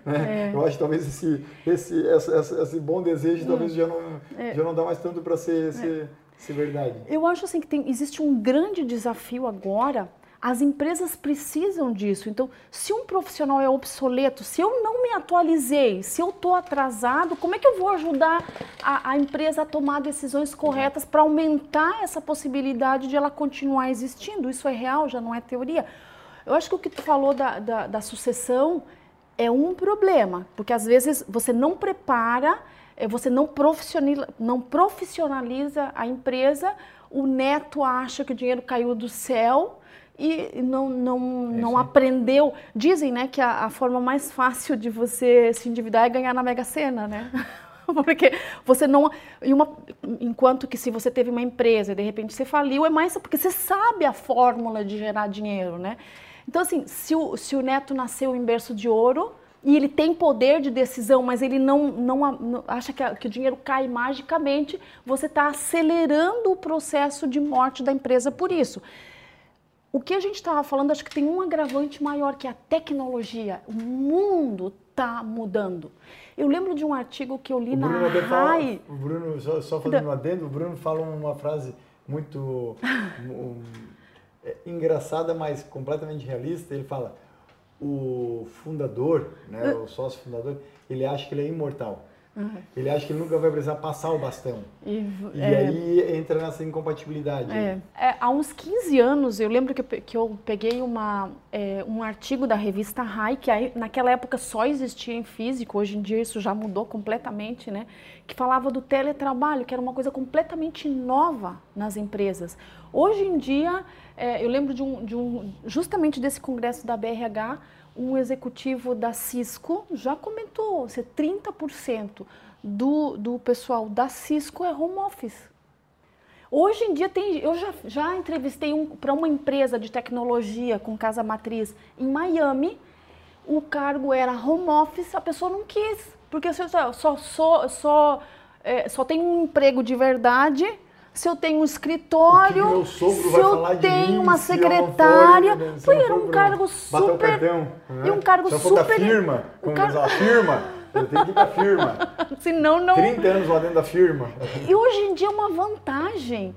[LAUGHS] né? É. Eu acho que talvez esse, esse, esse, esse bom desejo talvez já não, é. já não dá mais tanto para ser, ser é verdade. Eu acho assim que tem, existe um grande desafio agora. As empresas precisam disso. Então, se um profissional é obsoleto, se eu não me atualizei, se eu estou atrasado, como é que eu vou ajudar a, a empresa a tomar decisões corretas para aumentar essa possibilidade de ela continuar existindo? Isso é real, já não é teoria. Eu acho que o que tu falou da, da, da sucessão é um problema, porque às vezes você não prepara é, você não profissionaliza, não profissionaliza a empresa, o neto acha que o dinheiro caiu do céu e não, não, é não aprendeu. Dizem né, que a, a, forma mais fácil de você se endividar é ganhar na Mega Sena, né? [LAUGHS] Porque você não. Uma, enquanto que se você teve uma empresa e de repente você faliu, é mais porque você sabe a fórmula de gerar dinheiro, né? Então, assim, se o, se o neto nasceu em berço de ouro, e ele tem poder de decisão, mas ele não, não, não acha que, a, que, o dinheiro cai magicamente, você está acelerando o processo de morte da empresa por isso. O que a gente estava falando, acho que tem um agravante maior que a tecnologia. O mundo está mudando. Eu lembro de um artigo que eu li na RAI. o Bruno, só, só fazendo um adendo, o Bruno fala uma frase muito [LAUGHS] um, é, engraçada, mas completamente realista. Ele fala: o fundador, né, o sócio fundador, ele acha que ele é imortal. Uhum. Ele acha que ele nunca vai precisar passar o bastão. E, e é, aí entra nessa incompatibilidade. É. É, há uns 15 anos, eu lembro que eu, que eu peguei uma, é, um artigo da revista Rai, que aí, naquela época só existia em físico, hoje em dia isso já mudou completamente, né? Que falava do teletrabalho, que era uma coisa completamente nova nas empresas. Hoje em dia, é, eu lembro de um, de um, justamente desse congresso da BRH, um executivo da Cisco já comentou, se 30% do, do pessoal da Cisco é home office. Hoje em dia tem, eu já, já entrevistei um, para uma empresa de tecnologia com casa matriz em Miami, o cargo era home office, a pessoa não quis, porque só, só, só, só, é, só tem um emprego de verdade se eu tenho um escritório, se eu tenho uma secretária, foi era um cargo super, o cartão, né? e um cargo se super, da firma, um car... a firma, eu tenho que ir para a firma. [LAUGHS] Senão não. 30 anos lá dentro da firma. E hoje em dia é uma vantagem.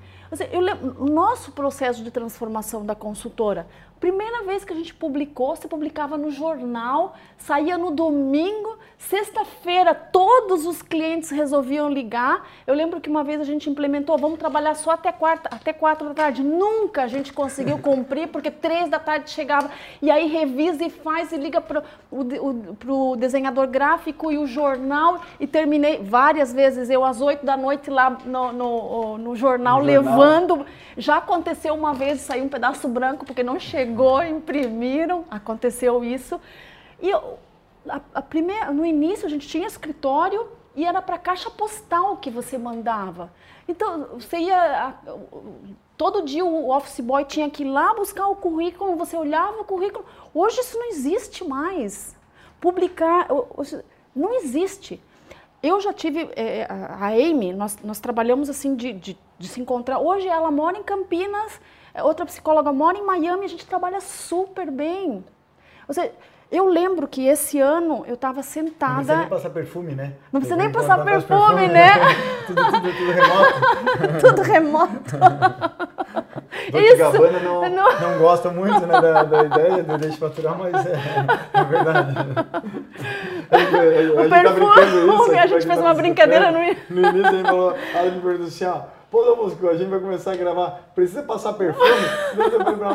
Eu o nosso processo de transformação da consultora, Primeira vez que a gente publicou, você publicava no jornal, saía no domingo, sexta-feira todos os clientes resolviam ligar. Eu lembro que uma vez a gente implementou, vamos trabalhar só até, quarta, até quatro da tarde. Nunca a gente conseguiu cumprir, porque três da tarde chegava e aí revisa e faz e liga para o desenhador gráfico e o jornal e terminei várias vezes, eu às oito da noite lá no, no, no jornal, no levando. Jornal. Já aconteceu uma vez, saiu um pedaço branco porque não chegou chegou, imprimiram, aconteceu isso. E a, a primeira, no início a gente tinha escritório e era para caixa postal que você mandava. Então você ia todo dia o office boy tinha que ir lá buscar o currículo, você olhava o currículo. Hoje isso não existe mais. Publicar não existe. eu já tive, é, a Amy, nós, nós trabalhamos assim de, de, de, se encontrar. Hoje ela mora em Campinas, outra psicóloga mora em Miami, a gente trabalha super bem. Ou seja, eu lembro que esse ano eu estava sentada. Não precisa nem passar perfume, né? Não precisa nem passar perfume, perfume, né? [LAUGHS] tudo, tudo, tudo remoto. [LAUGHS] tudo remoto. [LAUGHS] Dolce Gabbana não, não... não gosta muito né, da, da ideia do deixe faturar, mas é, é verdade. A, a, a, o tá perfume, isso, a gente fez uma brincadeira no, no início. Ele falou, ela me perguntou assim, ó Pô, Damusco, a gente vai começar a gravar. Precisa passar perfume?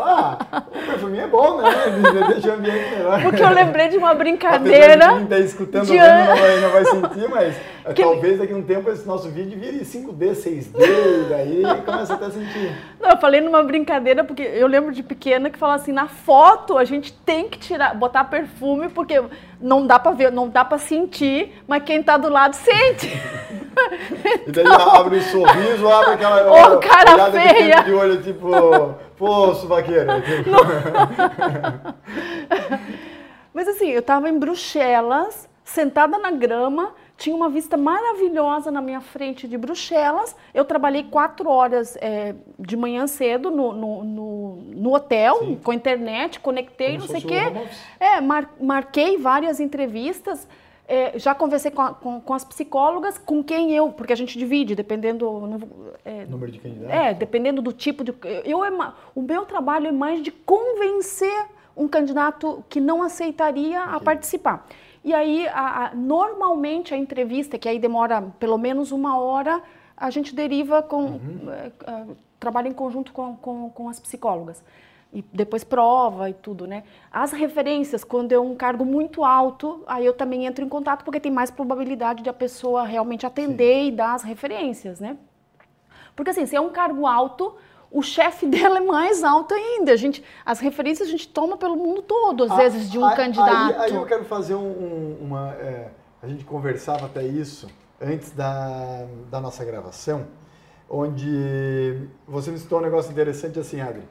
ah, o perfume é bom, né? Deixa o ambiente melhor. Porque eu lembrei de uma brincadeira. Quem está escutando de... vai, não vai sentir, mas [LAUGHS] que... talvez daqui a um tempo esse nosso vídeo vire 5D, 6D, e daí começa até a sentir. Não, eu falei numa brincadeira, porque eu lembro de pequena que falava assim, na foto a gente tem que tirar, botar perfume, porque não dá para ver, não dá para sentir, mas quem está do lado sente. [LAUGHS] [LAUGHS] E daí abre um sorriso, abre aquela oh, cara feia. de olho, tipo, pô, suvaqueira. Tipo. [LAUGHS] Mas assim, eu estava em Bruxelas, sentada na grama, tinha uma vista maravilhosa na minha frente de Bruxelas. Eu trabalhei quatro horas é, de manhã cedo no, no, no, no hotel, Sim. com internet, conectei, Como não sei o quê. É, mar, marquei várias entrevistas. É, já conversei com, com, com, as psicólogas, com quem eu, porque a gente divide, dependendo. É, Número de candidatos? É, dependendo do tipo de. Eu, é, o meu trabalho é mais de convencer um candidato que não aceitaria okay. a participar. E aí, a, a, normalmente, a entrevista, que aí demora pelo menos uma hora, a gente deriva com. Uhum. É, é, trabalha em conjunto com, com, com as psicólogas e depois prova e tudo, né? As referências, quando é um cargo muito alto, aí eu também entro em contato porque tem mais probabilidade de a pessoa realmente atender Sim. e dar as referências, né? Porque assim, se é um cargo alto, o chefe [LAUGHS] dela é mais alto ainda. A gente, as referências a gente toma pelo mundo todo, às ah, vezes, de um aí, candidato. Aí, aí, eu quero fazer um, uma. É, a gente conversava até isso antes da, da nossa gravação, onde você me citou um negócio interessante assim, Adri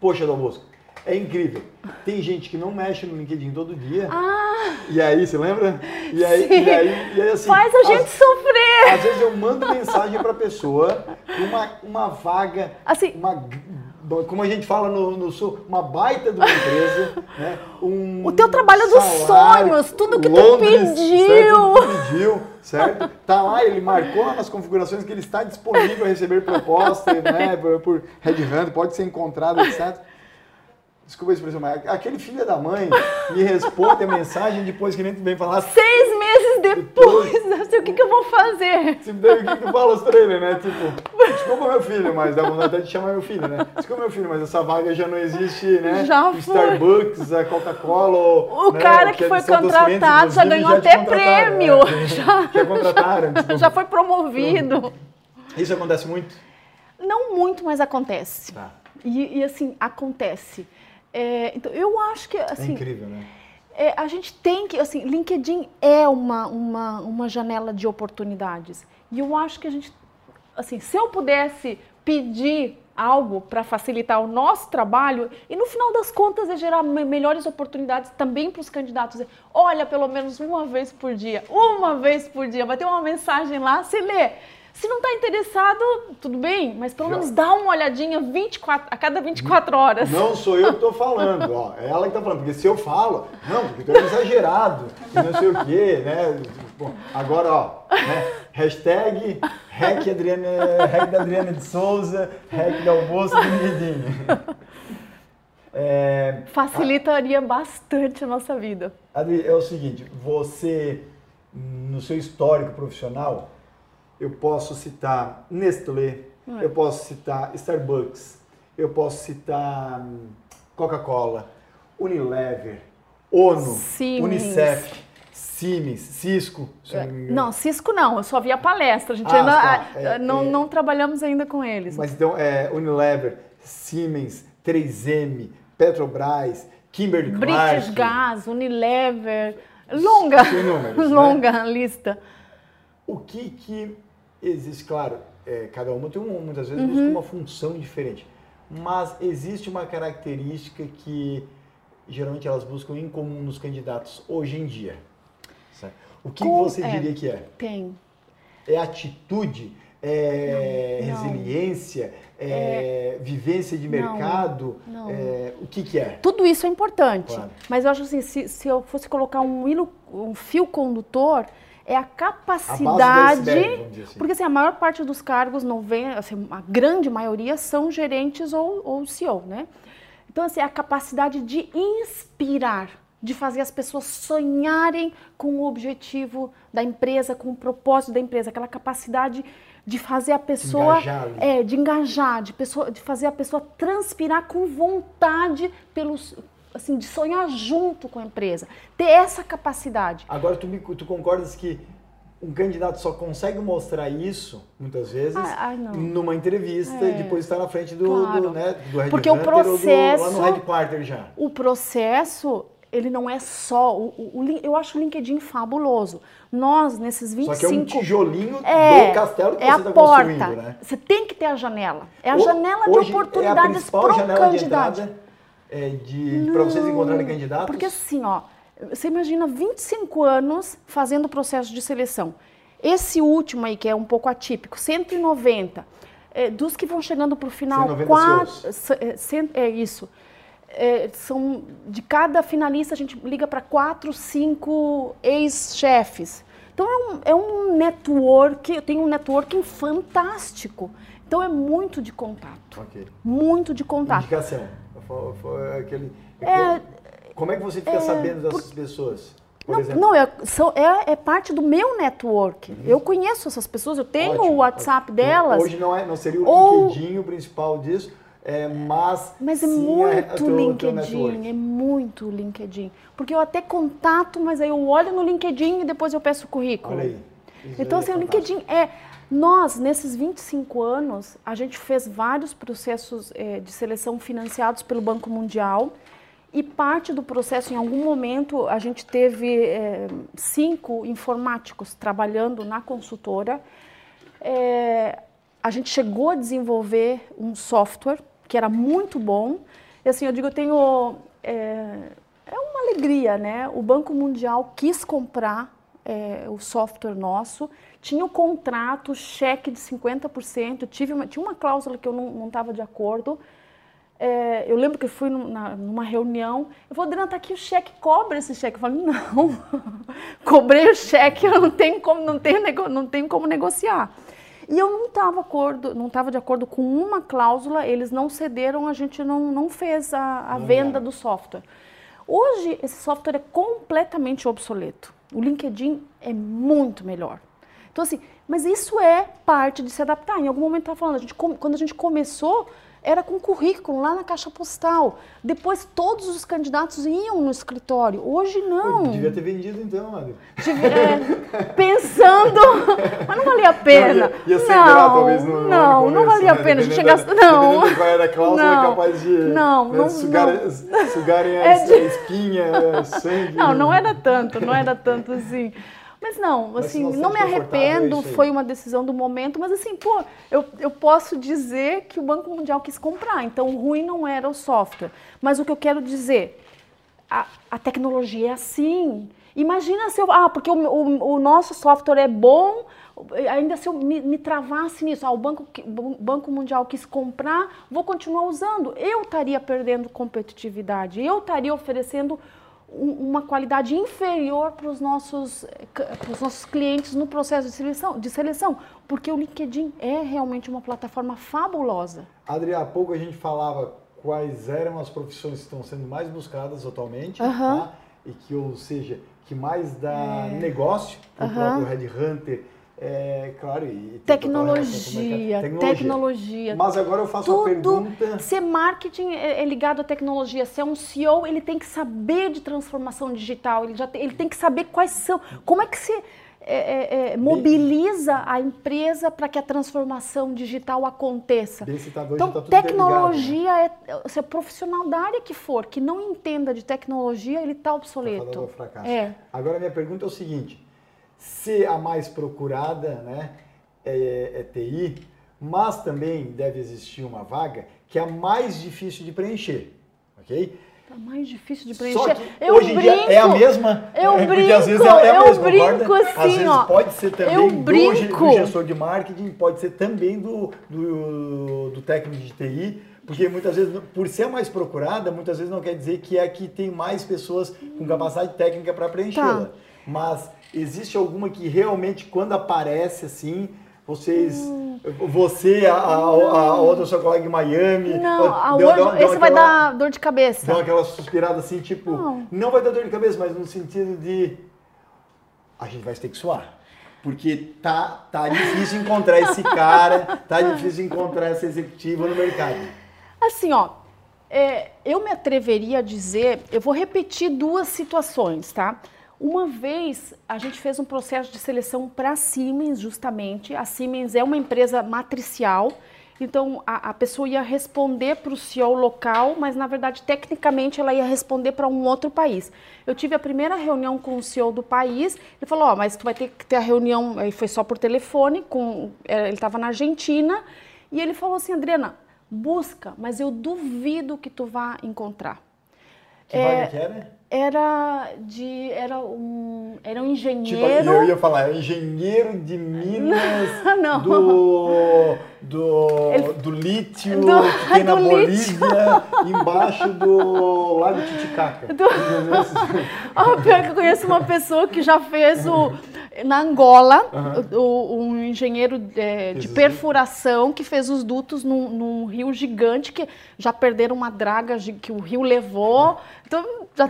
Poxa, Bosco, é incrível. Tem gente que não mexe no LinkedIn todo dia. Ah, e aí, você lembra? E aí, e aí, e aí assim, Faz a gente às, sofrer. Às vezes eu mando mensagem para pessoa, uma, uma vaga, assim, uma como a gente fala no, no, sul, uma baita de uma empresa, [LAUGHS] né? Um o teu trabalho dos sonhos, tudo que Londres, tu pediu. Certo? Tu pediu, certo? Tá lá, ele marcou nas configurações que ele está disponível a receber proposta, né? Por, por Headhunt, pode ser encontrado, etc. Desculpa a expressão, mas aquele filho da mãe me responde a mensagem depois que nem tu vem falar. Seis meses depois, depois [LAUGHS] eu sei o que, que eu vou fazer. Tipo, daí o que, que eu falo aos trailers, né? Tipo, desculpa meu filho, mas dá vontade de chamar meu filho, né? Desculpa meu filho, mas essa vaga já não existe, né? Já foi. Starbucks, a Coca-Cola. O né? cara que, que foi contratado já ganhou já até prêmio. É, [LAUGHS] já. já contrataram. Tipo, já foi promovido. Isso acontece muito? Não muito, mas acontece. Tá. E, e assim, acontece. É, então, eu acho que, assim... É incrível, né? É, a gente tem que, assim, LinkedIn é uma, uma, uma janela de oportunidades. E eu acho que a gente, assim, se eu pudesse pedir algo para facilitar o nosso trabalho e no final das contas é gerar melhores oportunidades também para os candidatos. Olha, pelo menos uma vez por dia, uma vez por dia, vai ter uma mensagem lá, você lê. Se não está interessado, tudo bem, mas pelo Já. menos dá uma olhadinha 24, a cada 24 horas. Não sou eu que estou falando, ó, é ela que está falando, porque se eu falo, não, porque tu é exagerado, e não sei o quê, né? Bom, agora, ó, né? hashtag hack, Adriana, hack da Adriana de Souza, hack da almoço do LinkedIn. É, Facilitaria a... bastante a nossa vida. Adri, é o seguinte, você, no seu histórico profissional, eu posso citar Nestlé, eu posso citar Starbucks, eu posso citar hum, Coca-Cola, Unilever, ONU, Siemens. Unicef. Siemens, Cisco. Não, Cisco não, eu só vi a palestra, a gente ah, ainda tá. é, é, não, é, não trabalhamos ainda com eles. Mas então, é, Unilever, Siemens, 3M, Petrobras, Kimberly British Clark. British Gas, Unilever, longa, números, [LAUGHS] longa né? lista. O que que existe, claro, é, cada uma tem um, muitas vezes uhum. uma função diferente, mas existe uma característica que geralmente elas buscam em comum nos candidatos hoje em dia. Certo. O que Com, você é, diria que é? Tem. É atitude? É não, resiliência? É, é, vivência de mercado? Não, não. É, o que, que é? Tudo isso é importante. Claro. Mas eu acho assim, se, se eu fosse colocar um, um fio condutor, é a capacidade. A assim. Porque assim, a maior parte dos cargos não vem, assim, a grande maioria são gerentes ou, ou CEO, né? Então, assim, é a capacidade de inspirar, de fazer as pessoas sonharem com o objetivo da empresa, com o propósito da empresa, aquela capacidade de fazer a pessoa engajar, é de engajar, de pessoa, de fazer a pessoa transpirar com vontade pelos assim de sonhar junto com a empresa, ter essa capacidade. Agora tu, me, tu concordas que um candidato só consegue mostrar isso, muitas vezes, ah, ah, numa entrevista é. e depois estar na frente do, claro. do, né, do Porque o processo, do, lá no headquarter já. O processo, ele não é só... O, o, eu acho o LinkedIn fabuloso. Nós, nesses 25... Só que é um tijolinho é, do castelo que é você está construindo, né? Você tem que ter a janela. É a o, janela de oportunidades é a pro janela candidato. É, de, para vocês encontrarem candidatos? Porque assim, ó, você imagina 25 anos fazendo o processo de seleção. Esse último aí, que é um pouco atípico, 190. É, dos que vão chegando para o final, 190 quatro, é, é isso. É, são de cada finalista a gente liga para quatro, cinco ex-chefes. Então é um, é um network, eu tenho um networking fantástico. Então é muito de contato. Okay. Muito de contato. Indicação. Foi, foi aquele. É, como é que você fica é, sabendo dessas por... pessoas? Não, não é, são, é, é, parte do meu network. Uhum. Eu conheço essas pessoas, eu tenho ótimo, o WhatsApp delas. Hoje não, é, não seria o ou... LinkedIn o principal disso, é, mas. Mas é muito LinkedIn, é muito LinkedIn. Porque eu até contato, mas aí eu olho no LinkedIn e depois eu peço o currículo. Olha aí. Isso então, assim, o LinkedIn é. Nós, nesses 25 anos, a gente fez vários processos é, de seleção financiados pelo Banco Mundial e parte do processo, em algum momento, a gente teve é, cinco informáticos trabalhando na consultora. É, a gente chegou a desenvolver um software que era muito bom. E assim, eu digo, eu tenho. É, é uma alegria, né? O Banco Mundial quis comprar o software nosso tinha o contrato, cheque de 50%, tive uma, tinha uma cláusula que eu não estava de acordo. É, eu lembro que eu fui numa, numa reunião, eu falei, Adriana, tá aqui o cheque, cobra esse cheque. Eu falei, não, [LAUGHS] cobrei o cheque, eu não tenho como, não tenho, não tenho como negociar. E eu não estava acordo, não estava de acordo com uma cláusula, eles não cederam, a gente não, não fez a, a venda do software. Hoje esse software é completamente obsoleto. O LinkedIn é muito melhor. Então, assim, mas isso é parte de se adaptar. Em algum momento estava falando, a gente, quando a gente começou, era com currículo lá na caixa postal. Depois todos os candidatos iam no escritório. Hoje não. Pô, devia ter vendido então, Mário. É, pensando, mas não valia a pena. Não, ia, ia ser não, grau, talvez no, não, no não valia a pena. A gente chegasse, não. Qual era a cláusula não, capaz de não, né, não, sugar, não. sugarem a, é de... espinha, sangue. Não, não era tanto, não era tanto assim. Mas não, assim, mas não me arrependo, foi uma decisão do momento, mas assim, pô, eu, eu posso dizer que o Banco Mundial quis comprar, então o ruim não era o software. Mas o que eu quero dizer, a, a tecnologia é assim. Imagina se eu. Ah, porque o, o, o nosso software é bom, ainda se eu me, me travasse nisso, ah, o Banco, o Banco Mundial quis comprar, vou continuar usando. Eu estaria perdendo competitividade, eu estaria oferecendo uma qualidade inferior para os nossos, os nossos clientes no processo de seleção, de seleção, porque o LinkedIn é realmente uma plataforma fabulosa. Adri, há pouco a gente falava quais eram as profissões que estão sendo mais buscadas atualmente, uhum. tá? e que, ou seja, que mais dá é. negócio, o uhum. próprio Red Hunter é, claro, e tecnologia, tecnologia, tecnologia. Mas agora eu faço Tudo, pergunta. Se marketing é, é ligado à tecnologia, se é um CEO, ele tem que saber de transformação digital, ele, já tem, ele tem que saber quais são. Como é que se é, é, é mobiliza a empresa para que a transformação digital aconteça. Tá então, tá tecnologia né? é, se é profissional da área que for, que não entenda de tecnologia, ele está obsoleto. Tá é. Agora, minha pergunta é o seguinte: ser a mais procurada, né, é, é TI, mas também deve existir uma vaga que é a mais difícil de preencher, ok? Tá mais difícil de preencher. Só que eu hoje brinco, em dia é a mesma. Eu é, brinco, às vezes é, é a eu mesma, brinco concorda? assim, Às vezes ó, pode ser também eu do, brinco. do gestor de marketing, pode ser também do, do, do técnico de TI, porque muitas vezes, por ser mais procurada, muitas vezes não quer dizer que é a que tem mais pessoas com capacidade técnica para preenchê-la. Tá. Mas existe alguma que realmente, quando aparece assim, vocês, hum. você, a, a, a, outra sua colega em Miami. Não, a deu, deu, deu esse vai dar dor de cabeça. Deu aquela suspirada assim, tipo, não. não vai dar dor de cabeça, mas no sentido de a gente vai ter que suar. Porque tá, tá difícil encontrar esse cara, tá difícil encontrar essa executiva no mercado. Assim, ó, é, eu me atreveria a dizer, eu vou repetir duas situações, tá? Uma vez a gente fez um processo de seleção para a Siemens, justamente. A Siemens é uma empresa matricial, então a, a pessoa ia responder para o CEO local, mas na verdade, tecnicamente, ela ia responder para um outro país. Eu tive a primeira reunião com o CEO do país, ele falou: Ó, oh, mas tu vai ter que ter a reunião, aí foi só por telefone, com, é, ele estava na Argentina, e ele falou assim: Adriana, busca, mas eu duvido que tu vá encontrar. Que é, que era? era de era um era um engenheiro tipo, eu ia falar é engenheiro de minas [LAUGHS] não. do do, Ele, do lítio do, que tem na Bolívia embaixo do lago Titicaca do... [LAUGHS] oh, pior que eu conheço uma pessoa que já fez o na Angola, uhum. o, um engenheiro é, de perfuração que fez os dutos num, num, rio gigante que já perderam uma draga que o rio levou. Então, já,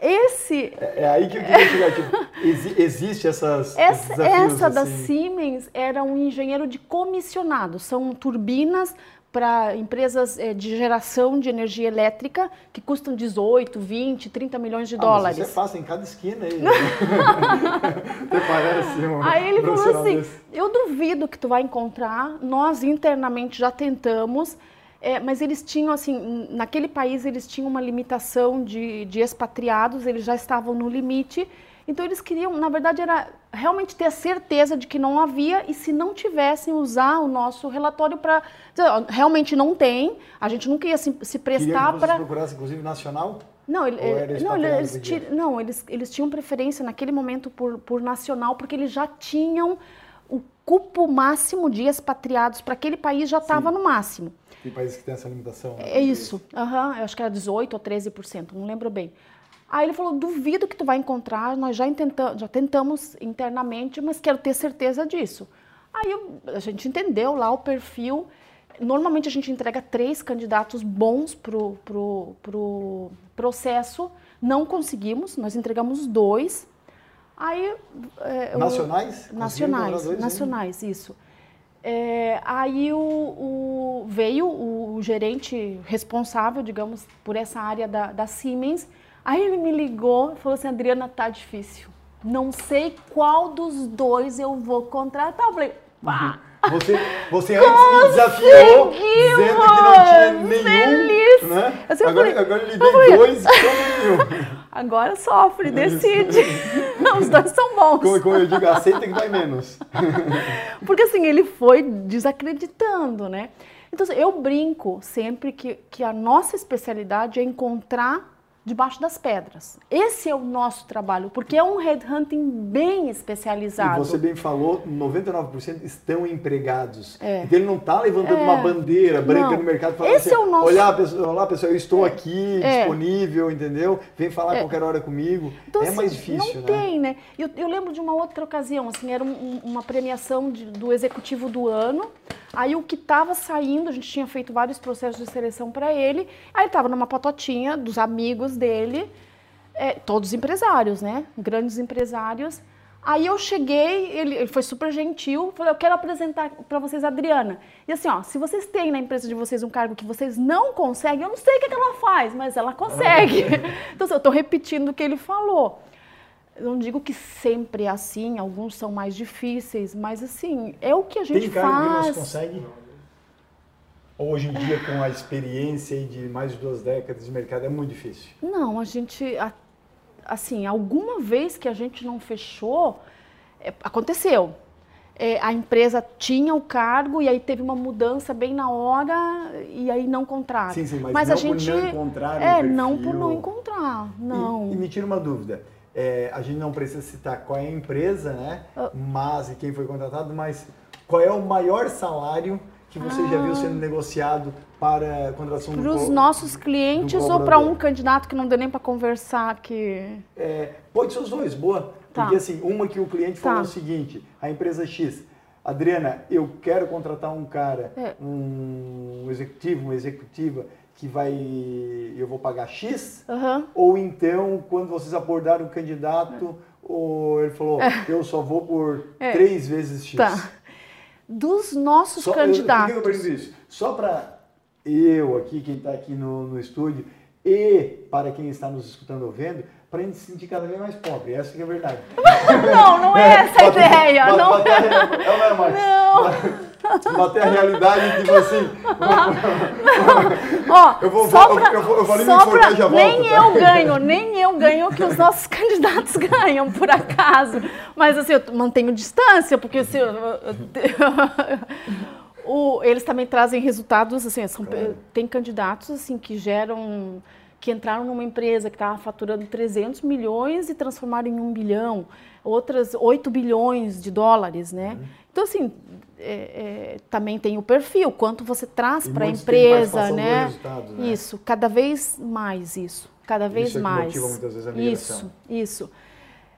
esse... É, é, aí que eu queria chegar. Tipo, existe essas Essa, essa assim. da Siemens era um engenheiro de comissionado. São turbinas para empresas é, de geração de energia elétrica que custam 18, 20, 30 milhões de ah, dólares. Mas você passa em cada esquina aí. [LAUGHS] Né? [LAUGHS] Até parece um Aí ele falou assim: desse. eu duvido que tu vai encontrar. Nós internamente já tentamos. É, mas eles tinham, assim, naquele país eles tinham uma limitação de, de expatriados, eles já estavam no limite, então eles queriam, na verdade, era realmente ter a certeza de que não havia e se não tivessem usar o nosso relatório para realmente não tem, a gente nunca ia se, se prestar para procurasse inclusive nacional. Não, ele, não, eles, não eles, eles tinham preferência naquele momento por, por nacional, porque eles já tinham o cupo máximo de expatriados para aquele país já estava no máximo. Tem países que têm essa limitação. Né? É isso, uhum, eu acho que era 18 ou 13%, não lembro bem. Aí ele falou: duvido que tu vai encontrar, nós já, intenta, já tentamos internamente, mas quero ter certeza disso. Aí eu, a gente entendeu lá o perfil. Normalmente a gente entrega três candidatos bons pro, pro, pro processo. Não conseguimos, nós entregamos dois. Aí, é, nacionais? nacionais, dois, nacionais, hein? isso. É, aí o, o, veio o, o, gerente responsável, digamos, por essa área da, da Siemens Aí ele me ligou e falou assim, Adriana, tá difícil. Não sei qual dos dois eu vou contratar. Eu falei, pá. Uhum. Você, você antes me desafiou dizendo que não tinha nenhum. Feliz. Né? Agora, falei, agora ele deu falei, dois e nenhum. [LAUGHS] Agora sofre, decide. [LAUGHS] Os dois são bons. Como, como eu digo, aceita que vai menos. [LAUGHS] Porque assim, ele foi desacreditando, né? Então, assim, eu brinco sempre que, que a nossa especialidade é encontrar debaixo das pedras. Esse é o nosso trabalho, porque é um headhunting bem especializado. E você bem falou, 99% estão empregados. É. Então ele não está levantando é. uma bandeira branca não. no mercado falando Esse assim, é o nosso... olá, pessoal, olá pessoal, eu estou é. aqui, é. disponível, entendeu? Vem falar é. qualquer hora comigo. Então, é assim, mais difícil, não né? tem, né? Eu, eu, lembro de uma outra ocasião, assim, era um, uma premiação de, do executivo do ano, Aí o que estava saindo, a gente tinha feito vários processos de seleção para ele, aí estava numa patotinha dos amigos dele, é, todos empresários, né? Grandes empresários. Aí eu cheguei, ele, ele foi super gentil, falei, eu quero apresentar para vocês a Adriana. E assim, ó, se vocês têm na empresa de vocês um cargo que vocês não conseguem, eu não sei o que, que ela faz, mas ela consegue. [LAUGHS] então, assim, eu estou repetindo o que ele falou. Eu não digo que sempre é assim, alguns são mais difíceis, mas assim, é o que a gente Tem faz. Tem que não consegue? Hoje em dia, com a experiência de mais de duas décadas de mercado, é muito difícil? Não, a gente, assim, alguma vez que a gente não fechou, é, aconteceu. é, a empresa tinha o cargo e aí teve uma mudança bem na hora e aí não contrata. Sim, sim, mas, mas não a gente por não encontrar É, um não por não encontrar, não. E, e me tira uma dúvida. É, a gente não precisa citar qual é a empresa, né? Uh, mas e quem foi contratado, mas qual é o maior salário que você ah, já viu sendo ah. negociado para a contratação Para os nossos clientes ou para um candidato que não deu nem para conversar que é, pode ser os dois, boa. Tá. Porque assim, uma que o cliente falou tá. o seguinte, a empresa X, Adriana, eu quero contratar um cara, é. um executivo, uma executiva que vai, eu vou pagar X, uhum. ou então, quando vocês abordaram o candidato, ou ele falou, é. eu só vou por é. três vezes X. Tá. Dos nossos só, candidatos. Eu, por que eu isso? Só para eu aqui, quem está aqui no, no estúdio, e para quem está nos escutando ou vendo, para a se sentir cada vez mais pobre. Essa que é a verdade. [LAUGHS] Não, não é essa a ideia. Bater, não. Bater a, é, não é mais. Não. Bater a realidade, tipo assim. Ó, eu vou, só pra, eu vou, eu vou, só pra, volto, Nem tá? eu ganho, nem eu ganho o que os nossos [LAUGHS] candidatos ganham, por acaso. Mas assim, eu mantenho distância, porque se eu, [LAUGHS] o, eles também trazem resultados, assim, são, tem candidatos assim que geram que entraram numa empresa que estava faturando 300 milhões e transformaram em um bilhão, outras 8 bilhões de dólares, né? Uhum. Então, assim, é, é, também tem o perfil, quanto você traz para a empresa, né? né? Isso, cada vez mais isso, cada vez isso é mais. Motiva muitas vezes a migração. Isso, isso.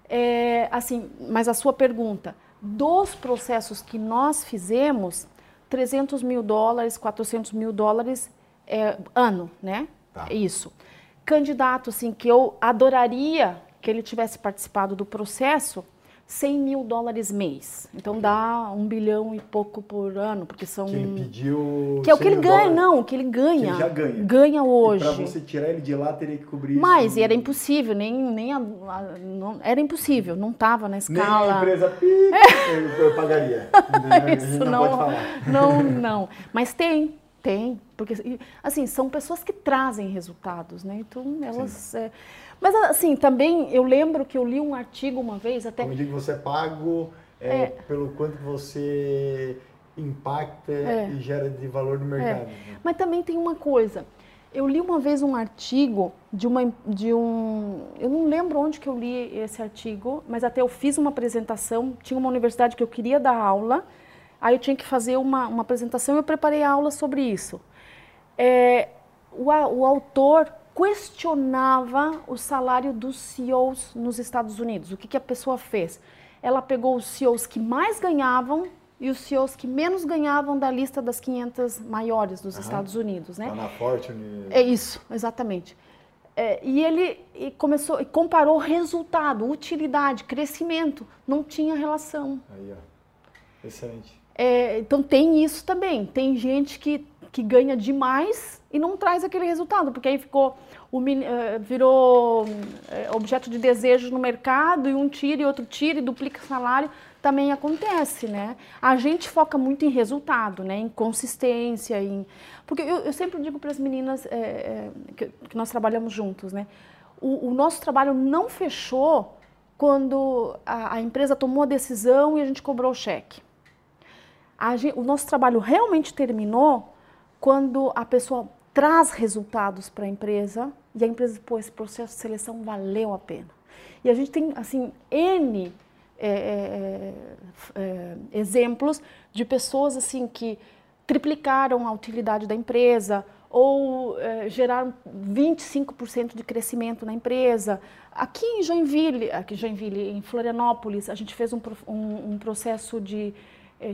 É, assim, mas a sua pergunta, dos processos que nós fizemos, 300 mil dólares, 400 mil dólares é, ano, né? Tá. Isso candidato assim que eu adoraria que ele tivesse participado do processo, 100 mil dólares mês. Então okay. dá um bilhão e pouco por ano, porque são. Que ele pediu. Que é o que ele ganha, dólares. não, o que ele ganha. Que ele já ganha. Ganha hoje. Para você tirar ele de lá, teria que cobrir Mas isso. era impossível, nem. nem a, a, não, era impossível, não estava na escala. Nem a empresa [LAUGHS] pica, é. eu, eu, pagaria. [LAUGHS] isso não, não, não, não. Mas tem, tem, porque assim são pessoas que trazem resultados, né? Então elas. É... Mas assim também eu lembro que eu li um artigo uma vez até. Como digo, você é pago é, é. pelo quanto você impacta é. e gera de valor no é. mercado. Né? Mas também tem uma coisa. Eu li uma vez um artigo de uma de um, eu não lembro onde que eu li esse artigo, mas até eu fiz uma apresentação. Tinha uma universidade que eu queria dar aula Aí eu tinha que fazer uma, uma apresentação e eu preparei a aula sobre isso. É, o, o autor questionava o salário dos CEOs nos Estados Unidos. O que, que a pessoa fez? Ela pegou os CEOs que mais ganhavam e os CEOs que menos ganhavam da lista das 500 maiores dos. Estados Unidos, né? Tá na Fortune. É isso, exatamente. É, e ele e começou e comparou resultado, utilidade, crescimento, não tinha relação. Aí, ó. Excelente. É, então tem isso também. Tem gente que, que ganha demais e não traz aquele resultado, porque aí ficou o, uh, virou uh, objeto de desejo no mercado e um tira e outro tira e duplica salário. Também acontece, né? A gente foca muito em resultado, né? Em consistência, em... Porque eu, eu sempre digo para as meninas é, que, que, nós trabalhamos juntos, né? O, o nosso trabalho não fechou quando a, a empresa tomou a decisão e a gente cobrou o cheque gente, o nosso trabalho realmente terminou quando a pessoa traz resultados para a empresa e a empresa, pô, esse processo de seleção valeu a pena. E a gente tem, assim, N é, é, é, exemplos de pessoas, assim, que triplicaram a utilidade da empresa ou é, geraram 25% de crescimento na empresa. Aqui em Joinville, aqui em Joinville, em Florianópolis, a gente fez um, um, um processo de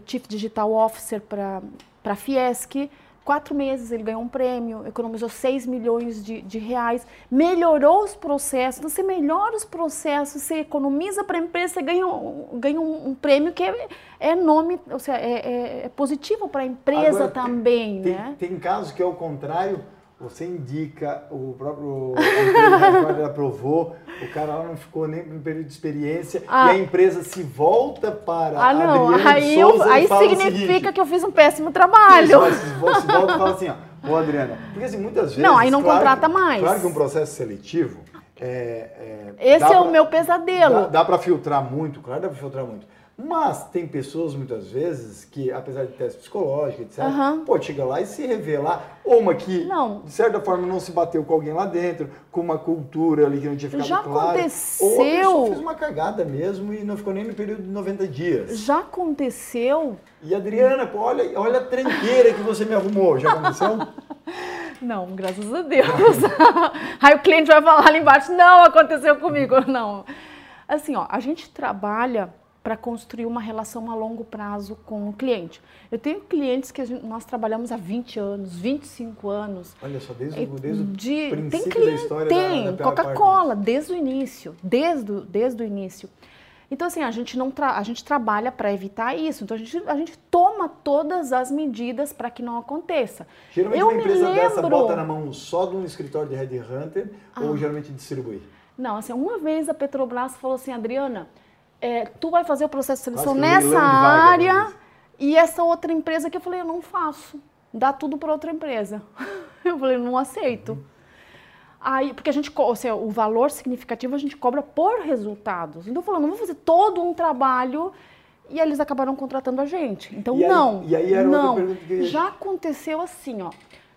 Chief Digital Officer para a Fiesc. Quatro meses ele ganhou um prêmio, economizou 6 milhões de, de reais, melhorou os processos. Então, você melhora os processos, você economiza para a empresa, você ganha, ganha um, um prêmio que é, é nome, ou seja, é, é, é positivo para a empresa Agora, também. Tem, né? tem casos que é o contrário, você indica, o próprio empresa aprovou, o cara não ficou nem no período de experiência ah. e a empresa se volta para ah, não. aí, eu, aí significa seguinte, que eu fiz um péssimo trabalho. Isso, se volta e fala assim, ó, ô Adriana, porque assim, muitas vezes... Não, aí não claro, contrata mais. Claro que um processo seletivo... É, é, Esse é pra, o meu pesadelo. Dá, dá para filtrar muito, claro dá para filtrar muito. Mas tem pessoas, muitas vezes, que, apesar de teste psicológico, etc., uhum. pode chegar lá e se revelar. Ou uma que, não. de certa forma, não se bateu com alguém lá dentro, com uma cultura ali que não tinha ficado Já claro. aconteceu. Ou a pessoa fez uma cagada mesmo e não ficou nem no período de 90 dias. Já aconteceu. E Adriana, pô, olha, olha a tranqueira que você me arrumou. Já aconteceu? [LAUGHS] Não, graças a Deus. [LAUGHS] Aí o cliente vai falar ali embaixo, não, aconteceu comigo. Não. Assim, ó, a gente trabalha para construir uma relação a longo prazo com o cliente. Eu tenho clientes que gente, nós trabalhamos há 20 anos, 25 anos. Olha só, desde, o, desde de, o princípio tem cliente, da história Tem, Coca-Cola, desde o início, desde, desde o início. Então, assim, a gente, não a gente trabalha para evitar isso. Então, a gente, a gente toma todas as medidas para que não aconteça. Geralmente, Eu uma empresa lembro... dessa bota na mão só de um escritório de headhunter ah. ou geralmente distribui? Não, assim, uma vez a Petrobras falou assim, Adriana, é, tu vai fazer o processo de seleção nessa área e essa outra empresa que eu falei, eu não faço. Dá tudo para outra empresa. [LAUGHS] Eu falei, não aceito. Uhum. Aí, porque a gente, ou seja, o valor significativo a gente cobra por resultados. Então, não vou fazer todo um trabalho e eles acabaram contratando a gente. Então, e não. Aí, e aí era não. outra pergunta que... Já aconteceu assim, ó,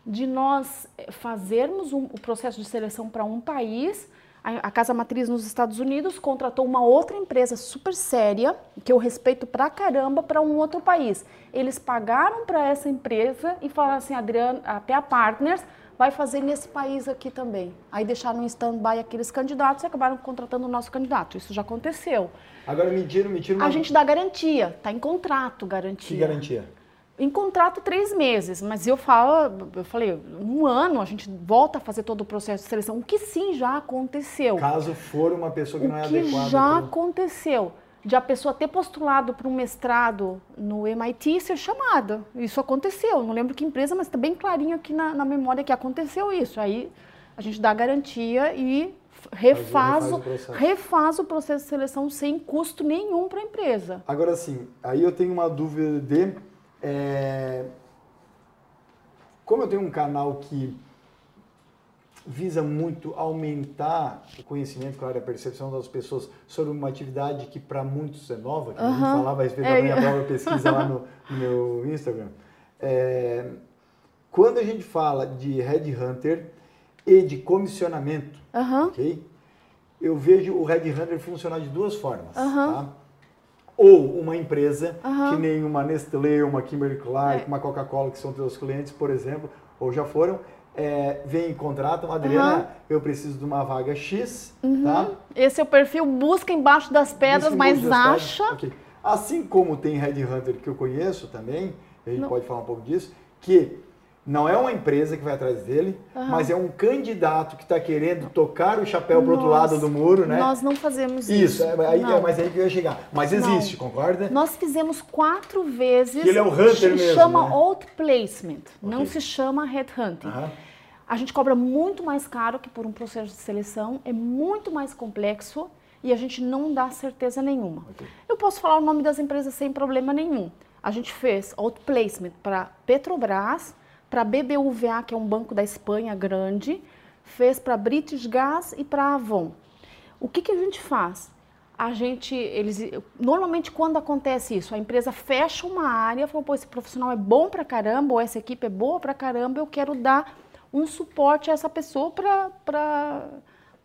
de nós fazermos um, o processo de seleção para um país a casa matriz nos Estados Unidos contratou uma outra empresa super séria, que eu respeito pra caramba, para um outro país. Eles pagaram para essa empresa e falaram assim, Adriana, a PA Partners vai fazer nesse país aqui também. Aí deixaram em stand-by aqueles candidatos e acabaram contratando o nosso candidato. Isso já aconteceu. Agora me tira, me tira uma... A gente dá garantia, está em contrato garantia. Que garantia? Em contrato três meses, mas eu falo, eu falei, um ano a gente volta a fazer todo o processo de seleção, o que sim já aconteceu. Caso for uma pessoa que o não é que adequada. já pro... aconteceu, de a pessoa ter postulado para um mestrado no MIT e ser chamada. Isso aconteceu, não lembro que empresa, mas está bem clarinho aqui na, na memória que aconteceu isso. Aí a gente dá garantia e refaz, refaz, o, refaz o processo de seleção sem custo nenhum para a empresa. Agora sim, aí eu tenho uma dúvida de é, como eu tenho um canal que visa muito aumentar o conhecimento, claro, a percepção das pessoas sobre uma atividade que para muitos é nova, que uhum. a gente falava a respeito é. da minha própria pesquisa lá no, [LAUGHS] no meu Instagram. É, quando a gente fala de headhunter e de comissionamento, uhum. ok? Eu vejo o headhunter funcionar de duas formas, uhum. tá? Ou uma empresa uhum. que nem uma Nestlé, uma Kimberly Clark, é. uma Coca-Cola, que são teus clientes, por exemplo, ou já foram, é, vem e contratam, Adriana, uhum. eu preciso de uma vaga X, uhum. tá? Esse é o perfil, busca embaixo das pedras, mas acha... Pedras. Okay. Assim como tem Headhunter que eu conheço também, a gente Não. pode falar um pouco disso, que não é uma empresa que vai atrás dele, uhum. mas é um candidato que está querendo tocar o chapéu para o outro lado do muro, né? Nós não fazemos isso. Isso, é, aí, é, mas aí que eu ia chegar. Mas existe, não. concorda? Nós fizemos quatro vezes. Que ele é o hunter se mesmo. chama né? outplacement, okay. não se chama headhunting. Uhum. A gente cobra muito mais caro que por um processo de seleção, é muito mais complexo e a gente não dá certeza nenhuma. Okay. Eu posso falar o nome das empresas sem problema nenhum. A gente fez outplacement para Petrobras, para a BBVA, que é um banco da Espanha grande, fez para British Gas e para Avon. O que, que a gente faz? A gente, eles, normalmente quando acontece isso, a empresa fecha uma área, fala, pô, esse profissional é bom para caramba, ou essa equipe é boa para caramba, eu quero dar um suporte a essa pessoa para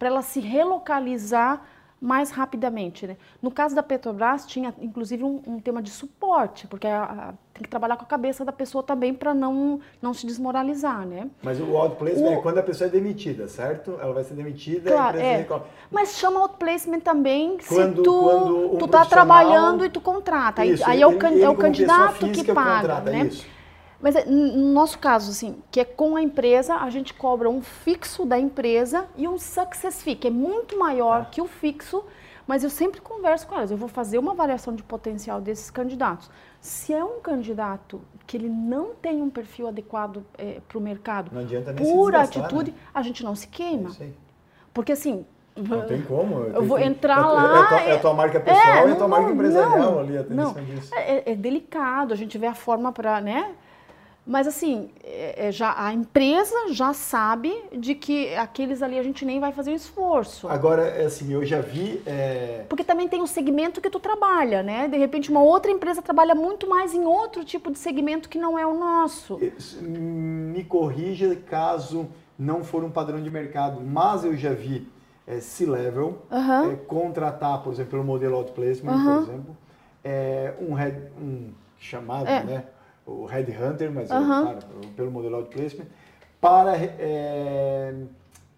ela se relocalizar mais rapidamente. Né? No caso da Petrobras, tinha inclusive um, um tema de suporte, porque a, a, tem que trabalhar com a cabeça da pessoa também para não, não se desmoralizar. Né? Mas o outplacement o... é quando a pessoa é demitida, certo? Ela vai ser demitida claro, é. Mas chama outplacement também quando, se tu, um tu tá trabalhando e tu contrata. Isso, aí, aí é o, ele, é o candidato que paga. Contrata, né? Isso. Mas é, no nosso caso, assim, que é com a empresa, a gente cobra um fixo da empresa e um success fee, que é muito maior tá. que o fixo, mas eu sempre converso com elas. Eu vou fazer uma avaliação de potencial desses candidatos. Se é um candidato que ele não tem um perfil adequado é, para o mercado, por atitude, né? a gente não se queima. Porque assim, não tem como. Eu vou entrar é, lá. É, a tua, é a tua marca pessoal é, e a tua marca empresarial não, ali, a não. É, é, delicado, a gente vê a forma para, né? Mas assim, é, é, já, a empresa já sabe de que aqueles ali a gente nem vai fazer esforço. Agora, é assim, eu já vi. É... Porque também tem o segmento que tu trabalha, né? De repente, uma outra empresa trabalha muito mais em outro tipo de segmento que não é o nosso. Me corrija caso não for um padrão de mercado, mas eu já vi é, C-level é, contratar, por exemplo, pelo modelo outplacement, por exemplo, é, um, head, um chamado, é. né? O Headhunter, mas uh -huh. claro, pelo modelo outplacement, para é,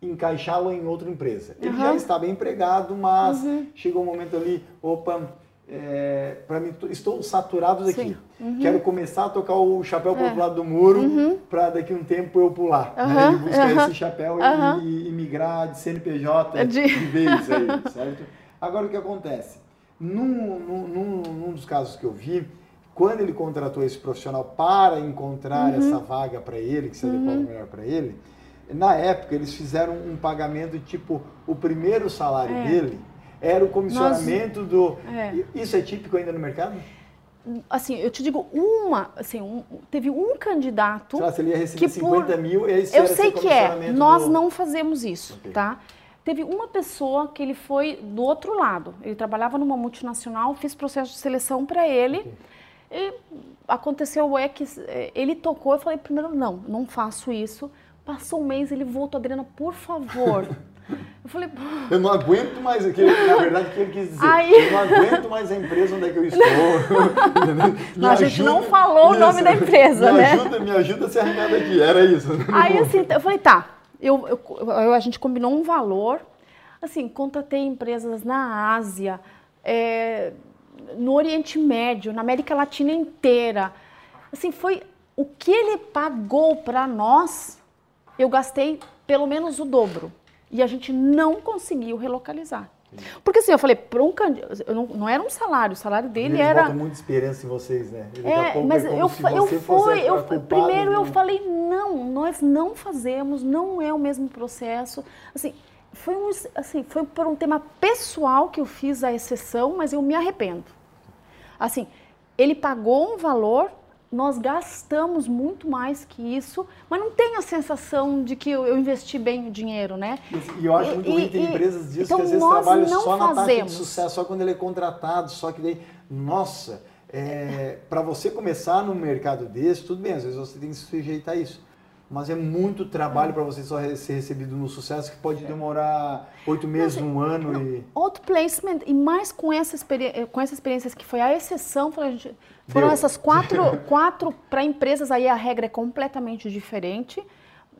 encaixá-lo em outra empresa. Ele uh -huh. já estava empregado, mas uh -huh. chegou um momento ali, opa, é, para mim estou saturado daqui. Uhum. Quero começar a tocar o chapéu para o é. outro lado do muro uhum. para daqui a um tempo eu pular né, e buscar esse chapéu e, e, migrar de CNPJ de, de vez aí, [LAUGHS] certo? Agora o que acontece? Num, num, num, dos casos que eu vi, quando ele contratou esse profissional para encontrar uhum. essa vaga para ele, que se adequava uhum. melhor para ele, na época eles fizeram um pagamento tipo o primeiro salário é. dele era o comissionamento Nós, do. É. Isso é típico ainda no mercado? Assim, eu te digo uma, assim, um, teve um candidato. Lá, se ele ia receber 50 por, mil, esse Eu sei que é. Nós do... não fazemos isso, okay. tá? Teve uma pessoa que ele foi do outro lado. Ele trabalhava numa multinacional, fiz processo de seleção para ele. Okay. E aconteceu é que é, ele tocou, eu falei primeiro não, não faço isso. Passou um mês, ele voltou, Adriana, por favor. [LAUGHS] Eu falei, Pô. Eu não aguento mais aquilo, na verdade, o que ele quis dizer. Aí... Eu não aguento mais a empresa onde é que eu estou. [LAUGHS] não, a gente não falou o nome da empresa, me né? Ajuda, me ajuda a ser arranhada daqui, era isso. [LAUGHS] Aí assim, eu falei, tá, eu, eu, a gente combinou um valor, assim, contratei empresas na Ásia, é, no Oriente Médio, na América Latina inteira. Assim, foi o que ele pagou para nós, eu gastei pelo menos o dobro. E a gente não conseguiu relocalizar. Porque assim, eu falei, para um candidato, não, não, era um salário, o salário dele era. Botam muita esperança em vocês, né? é, mas é eu, eu fui, eu, primeiro eu falei, não, nós não fazemos, não é o mesmo processo. Assim, foi um, assim, foi por um tema pessoal que eu fiz a exceção, mas eu me arrependo. Assim, ele pagou um valor nós gastamos muito mais que isso, mas não tem a sensação de que eu, investi bem o dinheiro, né? E eu acho muito ruim, tem empresas disso então que às vezes trabalham só fazemos. na taxa de sucesso, só quando ele é contratado, só que daí, nossa, é, para você começar no mercado desse, tudo bem, às vezes você tem que se sujeitar a isso mas é muito trabalho para você só ser recebido no sucesso que pode demorar oito meses, um ano não, e outro placement e mais com essa experiência, com essas experiências que foi a exceção, foram essas quatro, [LAUGHS] quatro para empresas aí a regra é completamente diferente.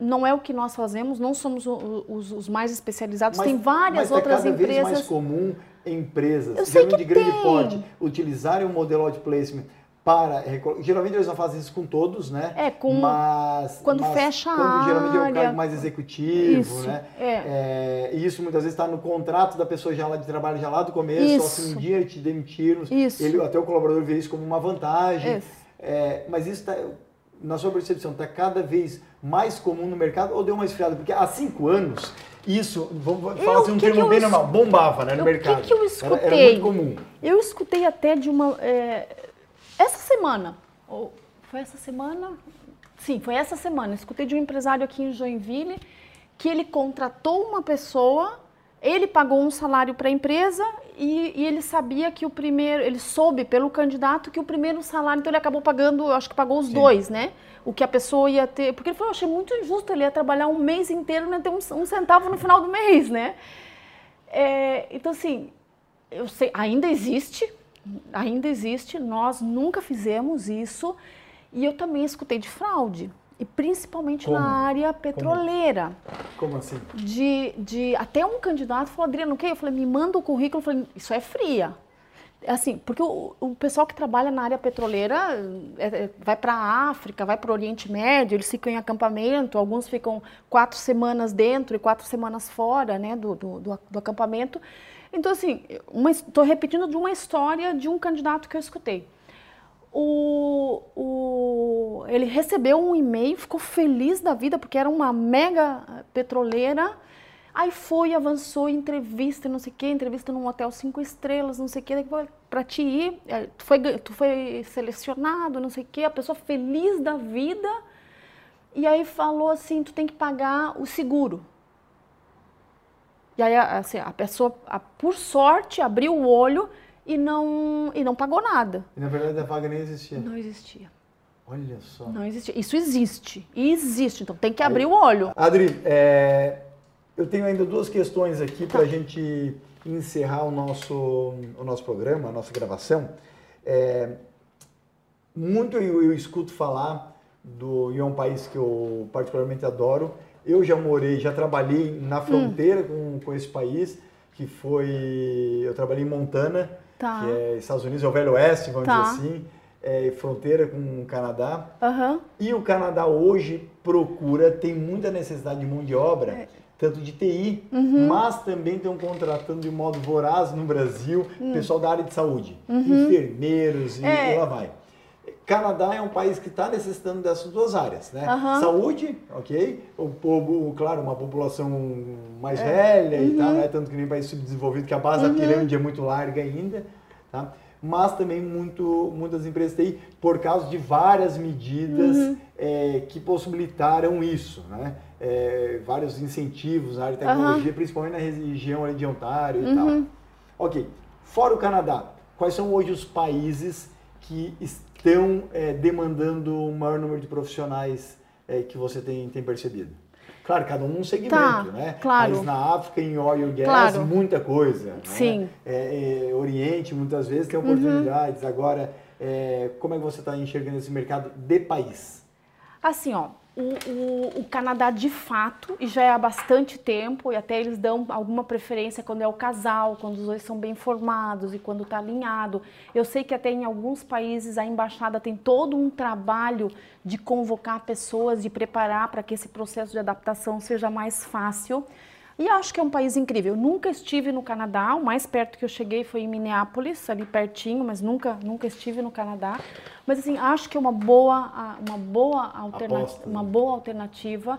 Não é o que nós fazemos, não somos os, os mais especializados. Mas, tem várias mas outras é cada empresas. Vez mais comum empresas, Eu sei que de grande tem. porte, utilizarem o modelo de placement para geralmente eles não fazem isso com todos, né? É com mas quando mas fecha quando a geralmente área. é um cargo mais executivo, isso, né? É. é. e isso muitas vezes está no contrato da pessoa já lá de trabalho já lá do começo, isso. só se um dia te demitiram, isso. ele até o colaborador vê isso como uma vantagem. É, mas isso está na sua percepção está cada vez mais comum no mercado ou deu uma esfriada? Porque há cinco anos isso, vamos falar assim, um termo bem es... normal, bombava né, no o mercado. O que, que eu escutei? Era, era, muito comum. Eu escutei até de uma. É, essa semana, ou foi essa semana? Sim, foi essa semana. Escutei de um empresário aqui em Joinville que ele contratou uma pessoa, ele pagou um salário para a empresa e, e, ele sabia que o primeiro, ele soube pelo candidato que o primeiro salário, então ele acabou pagando, eu acho que pagou os Sim. dois, né? O que a pessoa ia ter, porque ele falou, eu achei muito injusto, ele ia trabalhar um mês inteiro e não ia ter um, um centavo no final do mês, né? É, então assim, eu sei, ainda existe, ainda existe, nós nunca fizemos isso e eu também escutei de fraude. E principalmente Como? na área petroleira. Como, Como assim? De, de, até um candidato falou, Adriano, o quê? Eu falei, me manda o currículo. Eu falei, isso é fria. Assim, porque o, o pessoal que trabalha na área petroleira é, é, vai para a África, vai para o Oriente Médio, eles ficam em acampamento, alguns ficam quatro semanas dentro e quatro semanas fora né, do, do, do, do acampamento. Então, assim, estou repetindo de uma história de um candidato que eu escutei. O, o, ele recebeu um e-mail, ficou feliz da vida, porque era uma mega petroleira. Aí foi, avançou, entrevista, não sei o quê, entrevista num hotel cinco estrelas, não sei o quê, para te ir, é, tu foi, tu foi selecionado, não sei o quê, a pessoa feliz da vida, e aí falou assim, tu tem que pagar o seguro. E aí, assim, a pessoa, a, por sorte, abriu o olho e não, e não pagou nada. E na verdade a vaga nem existia? Não existia. Olha só. Não existia. Isso existe. Existe. Então tem que abrir aí, o olho. Adri, é, eu tenho ainda duas questões aqui tá. para a gente encerrar o nosso, o nosso programa, a nossa gravação. É, muito eu, eu, escuto falar do e é um país que eu particularmente adoro. Eu já morei, já trabalhei na hum. fronteira hum. com, com esse país, que foi. Eu trabalhei em Montana, tá. que é Estados Unidos, é o Velho Oeste, vamos tá. dizer assim. É, fronteira com o Canadá. Uhum. E o Canadá hoje procura, tem muita necessidade de mão de obra. É tanto de TI, uhum. mas também estão contratando de modo voraz no Brasil uhum. pessoal da área de saúde, uhum. enfermeiros e, é. lá vai. Canadá é um país que está necessitando dessas duas áreas, né? Saúde, ok? O povo, claro, uma população mais é. velha e tal, né? Tanto que nem país subdesenvolvido, que a base da uhum. pirâmide é muito larga ainda, tá? Mas também muito, muitas empresas TI, por causa de várias medidas uhum. é, que possibilitaram isso, né? é, vários incentivos na área de tecnologia, uhum. principalmente na região de Ontário e uhum. tal. Ok, fora o Canadá, quais são hoje os países que estão é, demandando o maior número de profissionais é, que você tem, tem percebido? Claro, cada um um segmento, tá, né? Claro. Mas na África, em oil gas, claro. muita coisa. Né? Sim. É, é, Oriente, muitas vezes, tem oportunidades. Uhum. Agora, é, como é que você está enxergando esse mercado de país? Assim, ó, o, o, o, Canadá de fato, e já é há bastante tempo, e até eles dão alguma preferência quando é o casal, quando os dois são bem formados e quando está alinhado. Eu sei que até em alguns países a embaixada tem todo um trabalho de convocar pessoas, de preparar para que esse processo de adaptação seja mais fácil. E acho que é um país incrível. Eu nunca estive no Canadá, o mais perto que eu cheguei foi em Minneapolis, ali pertinho, mas nunca, nunca estive no Canadá. Mas assim, acho que é uma boa, uma boa, alternativa, uma né? boa alternativa.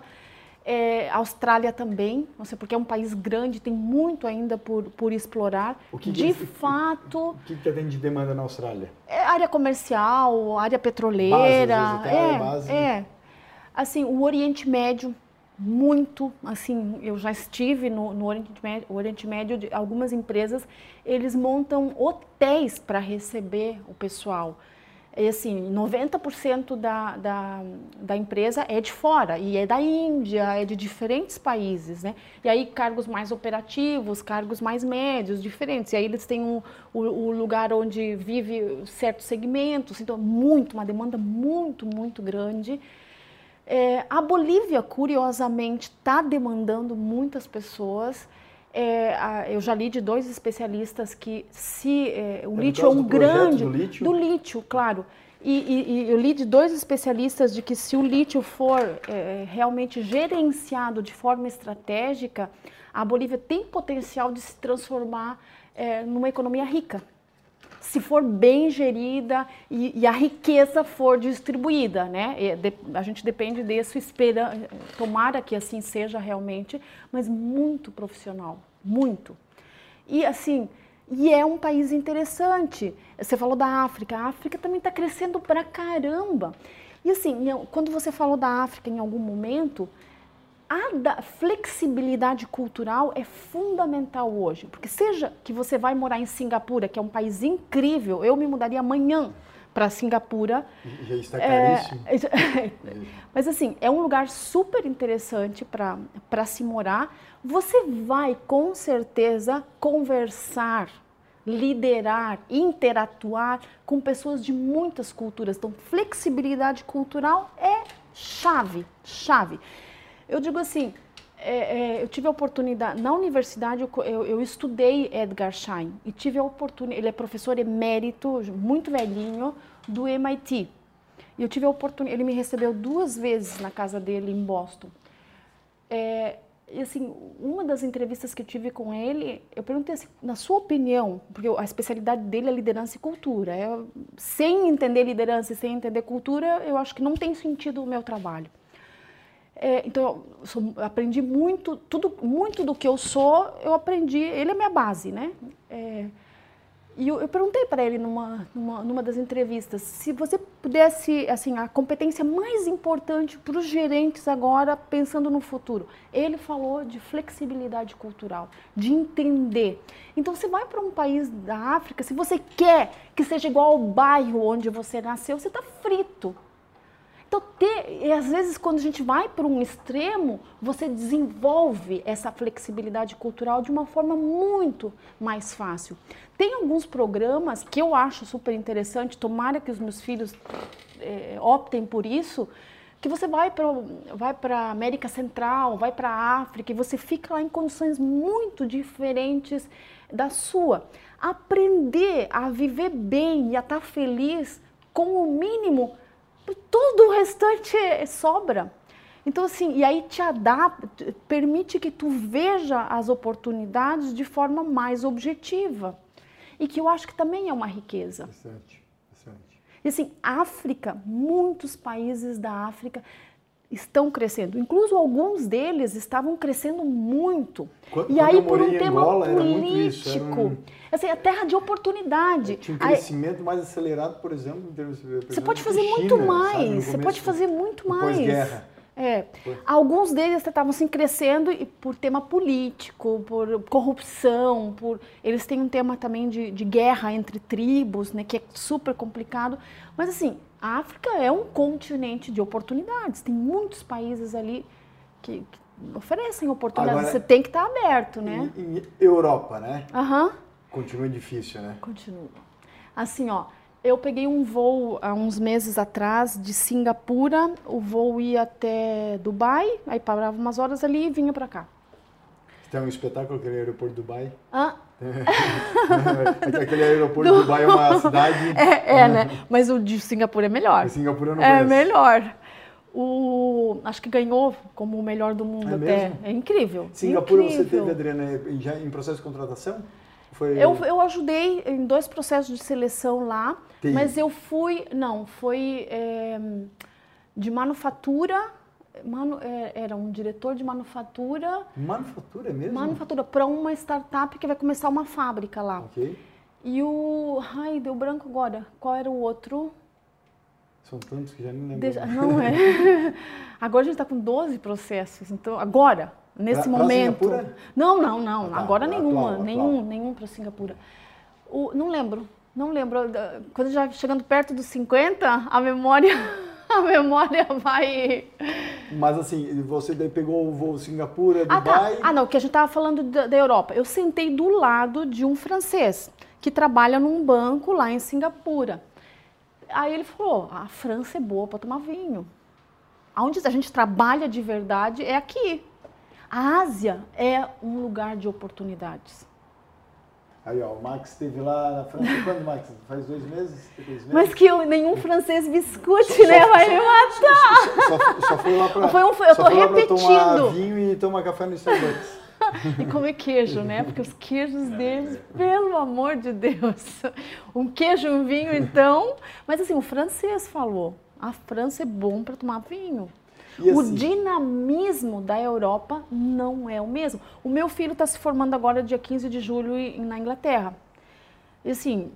É, Austrália também, não sei porque é um país grande, tem muito ainda por, por explorar. O que de que, fato. O que, que tem de demanda na Austrália? É área comercial, área petroleira. Base, é, base. é. Assim, o Oriente Médio muito, assim, eu já estive no, no Oriente Médio, Oriente Médio de algumas empresas, eles montam hotéis para receber o pessoal. E assim, 90% da, da, da empresa é de fora, e é da Índia, é de diferentes países, né? E aí cargos mais operativos, cargos mais médios, diferentes. E aí eles têm um, o, o lugar onde vive certos segmentos, então muito, uma demanda muito, muito grande. É, a Bolívia, curiosamente, está demandando muitas pessoas. É, a, eu já li de dois especialistas que se é, o é lítio é um grande do lítio? do lítio, claro. E, e, e, eu li de dois especialistas de que se o lítio for é, realmente gerenciado de forma estratégica, a Bolívia tem potencial de se transformar é, numa economia rica se for bem gerida e, e a riqueza for distribuída, né? De, a gente depende disso, espera, tomara que assim seja realmente, mas muito profissional, muito. E assim, e é um país interessante. Você falou da África, a África também está crescendo pra caramba. E assim, quando você falou da África em algum momento, a flexibilidade cultural é fundamental hoje, porque seja que você vai morar em Singapura, que é um país incrível, eu me mudaria amanhã para Singapura. Já está caríssimo. É, [LAUGHS] mas assim, é um lugar super interessante para se morar. Você vai com certeza conversar, liderar, interatuar com pessoas de muitas culturas. Então, flexibilidade cultural é chave, chave. Eu digo assim, é, é, eu tive a oportunidade, na universidade eu, eu, eu, estudei Edgar Schein e tive a oportunidade, ele é professor emérito, muito velhinho, do MIT. E eu tive a oportunidade, ele me recebeu duas vezes na casa dele em Boston. É, e assim, uma das entrevistas que eu tive com ele, eu perguntei assim, na sua opinião, porque a especialidade dele é liderança e cultura. É, sem entender liderança e sem entender cultura, eu acho que não tem sentido o meu trabalho. É, então, sou, aprendi muito, tudo, muito do que eu sou, eu aprendi, ele é minha base, né? É, e eu, eu perguntei para ele numa, numa, numa, das entrevistas se você pudesse, assim, a competência mais importante para os gerentes agora, pensando no futuro. Ele falou de flexibilidade cultural, de entender. Então, você vai para um país da África, se você quer que seja igual ao bairro onde você nasceu, você está frito. Então, ter, e às vezes, quando a gente vai para um extremo, você desenvolve essa flexibilidade cultural de uma forma muito mais fácil. Tem alguns programas que eu acho super interessante, tomara que os meus filhos é, optem por isso, que você vai para vai a América Central, vai para a África e você fica lá em condições muito diferentes da sua. Aprender a viver bem e a estar feliz com o mínimo todo o restante sobra. Então, assim, e aí te adapta, permite que tu veja as oportunidades de forma mais objetiva. E que eu acho que também é uma riqueza. Interessante, interessante. E assim, África, muitos países da África estão crescendo. Incluso alguns deles estavam crescendo muito. Quando, e aí, por um tema Angola, político. Um... Assim, a terra de oportunidade. É, tinha um crescimento aí, mais acelerado, por exemplo, em termos de. Você pode fazer China, muito mais. Você pode fazer muito mais. Pós-guerra. É, alguns deles estavam assim crescendo e por tema político, por corrupção, por eles têm um tema também de, de guerra entre tribos, né, que é super complicado. Mas assim, a África é um continente de oportunidades. Tem muitos países ali que, que oferecem oportunidades. Agora, Você tem que estar aberto, né? Em, em Europa, né? Aham. Uhum. Continua difícil, né? Continua. Assim, ó, eu peguei um voo há uns meses atrás de Singapura. O voo ia até Dubai, aí parava umas horas ali e vinha para cá. Tem um espetáculo aquele aeroporto de Dubai? Ah, É aquele aeroporto do... de Dubai é uma [LAUGHS] cidade. É, é, né? Mas o de Singapura é melhor. O Singapura não É melhor. O, acho que ganhou como o melhor do mundo é até. Mesmo? É incrível. Singapura incrível. você teve, Adriana, já em processo de contratação? Foi... Eu, eu ajudei em dois processos de seleção lá, Tem. mas eu fui. Não, foi é, de manufatura é, era um diretor de manufatura. Manufatura mesmo? Manufatura, para uma startup que vai começar uma fábrica lá. Ok. E o. Ai, deu branco agora. Qual era o outro? São tantos que já nem lembro. Deixa, não é. [LAUGHS] agora a gente está com 12 processos. Então, agora, nesse pra, momento. Pra não, não, não. Ah, tá, agora nenhuma. Atual, nenhum, atual. nenhum para Singapura. O, não lembro. Não lembro. Quando já chegando perto dos 50, a memória. [LAUGHS] a memória vai. Mas assim, você daí pegou o voo Singapura, ah, Dubai. Tá. Ah, não, que a gente estava falando da, da, Europa. Eu sentei do lado de um francês que trabalha num banco lá em Singapura. Aí ele falou: a França é boa para tomar vinho. Onde a gente trabalha de verdade é aqui. A Ásia é um lugar de oportunidades. Aí, ó, o Max esteve lá na França. Quando, Max? Faz dois meses? Três meses? Mas que eu, nenhum francês me escute, só, né? Só, Vai me matar. Só, só, foi lá para. Foi um, eu tô repetindo. tomar vinho e tomar café no Starbucks. [LAUGHS] e comer queijo, né? Porque os queijos deles, pelo amor de Deus. Um queijo um vinho, então. Mas assim, o francês falou: a França é bom para tomar vinho. Assim, o dinamismo da Europa não é o mesmo. O meu filho está se formando agora dia 15 de julho na Inglaterra. E assim,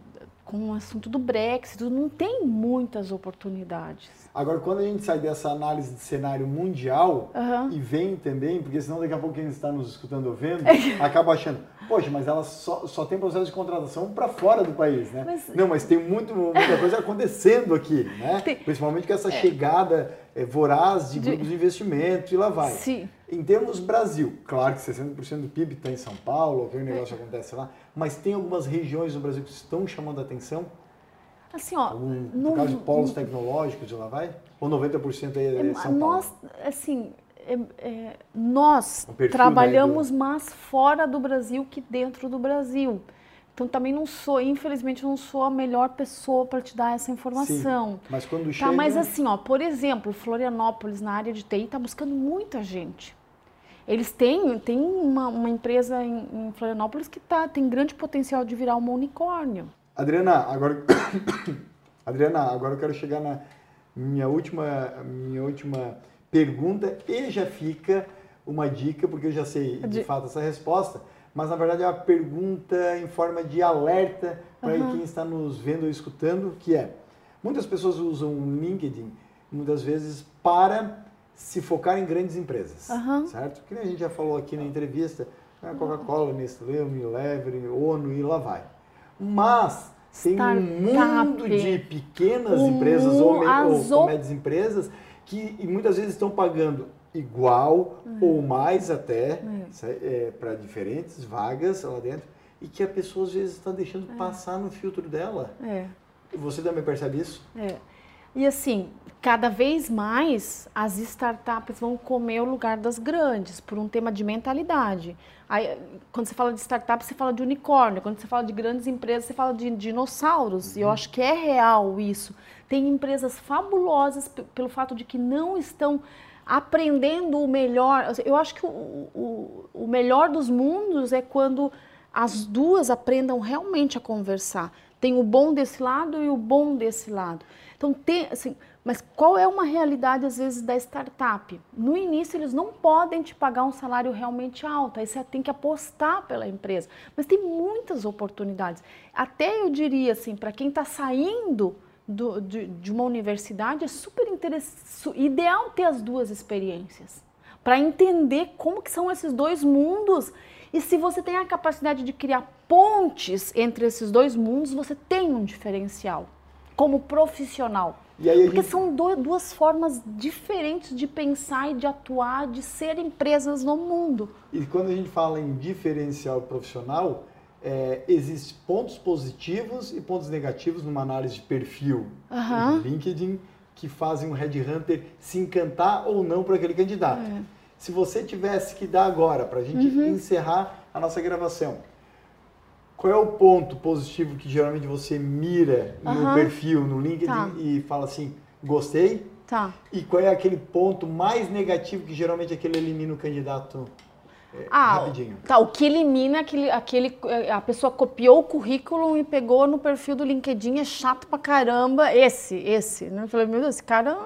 com o assunto do Brexit, não tem muitas oportunidades. Agora, quando a gente sai dessa análise de cenário mundial uhum. e vem também, porque senão daqui a pouco quem está nos escutando ou vendo, [LAUGHS] acaba achando, poxa, mas ela só, só tem processo de contratação para fora do país, né? Mas... Não, mas tem muito, muita coisa acontecendo aqui, né? Tem... Principalmente com essa é. chegada é, voraz de, de grupos de investimento e lá vai. Sim. Em termos Brasil, claro que 60% do PIB está em São Paulo, aquele negócio é. acontece lá, mas tem algumas regiões do Brasil que estão chamando a atenção? Assim, ó, Algum, no, caso de polos no, tecnológicos de lá vai? Ou 90% aí é, é São nós, Paulo? Assim, é, é, nós trabalhamos mais fora do Brasil que dentro do Brasil. Então também não sou, infelizmente, não sou a melhor pessoa para te dar essa informação. Sim, mas quando tá, chega... Mas assim, ó, por exemplo, Florianópolis, na área de TI, está buscando muita gente. Eles têm, têm uma, uma empresa em, em, Florianópolis que tá, tem grande potencial de virar uma unicórnio. Adriana, agora... [COUGHS] Adriana, agora eu quero chegar na minha última, minha última pergunta e já fica uma dica, porque eu já sei de fato essa resposta, mas na verdade é uma pergunta em forma de alerta para uhum. quem está nos vendo ou escutando, que é, muitas pessoas usam o LinkedIn muitas vezes para se focar em grandes empresas, uhum. certo? Que nem a gente já falou aqui na entrevista, né, Coca-Cola, Nestlé, Unilever, ONU e lá vai. Mas tem Startup. um mundo de pequenas empresas ou, ou médias empresas que muitas vezes estão pagando igual uhum. ou mais até é. é, para diferentes vagas lá dentro e que a pessoa às vezes está deixando é. passar no filtro dela. É. Você também percebe isso? É. E assim, cada vez mais as startups vão comer o lugar das grandes por um tema de mentalidade. Aí, quando você fala de startup, você fala de unicórnio. Quando você fala de grandes empresas, você fala de dinossauros. Uhum. E eu acho que é real isso. Tem empresas fabulosas pelo fato de que não estão aprendendo o melhor. Eu acho que o, o, o melhor dos mundos é quando as duas aprendam realmente a conversar. Tem o bom desse lado e o bom desse lado. Então, tem, assim, mas qual é uma realidade, às vezes, da startup? No início, eles não podem te pagar um salário realmente alto, aí você tem que apostar pela empresa. Mas tem muitas oportunidades. Até eu diria, assim, para quem está saindo do, de, de, uma universidade, é super interessante, ideal ter as duas experiências, para entender como que são esses dois mundos e se você tem a capacidade de criar pontes entre esses dois mundos, você tem um diferencial como profissional. Porque gente... são duas formas diferentes de pensar e de atuar, de ser empresas no mundo. E quando a gente fala em diferencial profissional, é, existem pontos positivos e pontos negativos numa análise de perfil uhum. no LinkedIn que fazem um headhunter se encantar ou não por aquele candidato. É. Se você tivesse que dar agora, para a gente uhum. encerrar a nossa gravação, qual é o ponto positivo que geralmente você mira no perfil, no LinkedIn tá. e fala assim, gostei? Tá. E qual é aquele ponto mais negativo que geralmente aquele elimina o candidato é, ah, rapidinho? Tá, o que elimina aquele, aquele. É, a pessoa copiou o currículo e pegou no perfil do LinkedIn, é chato pra caramba. Esse, esse. Né? Eu falei, meu Deus, esse cara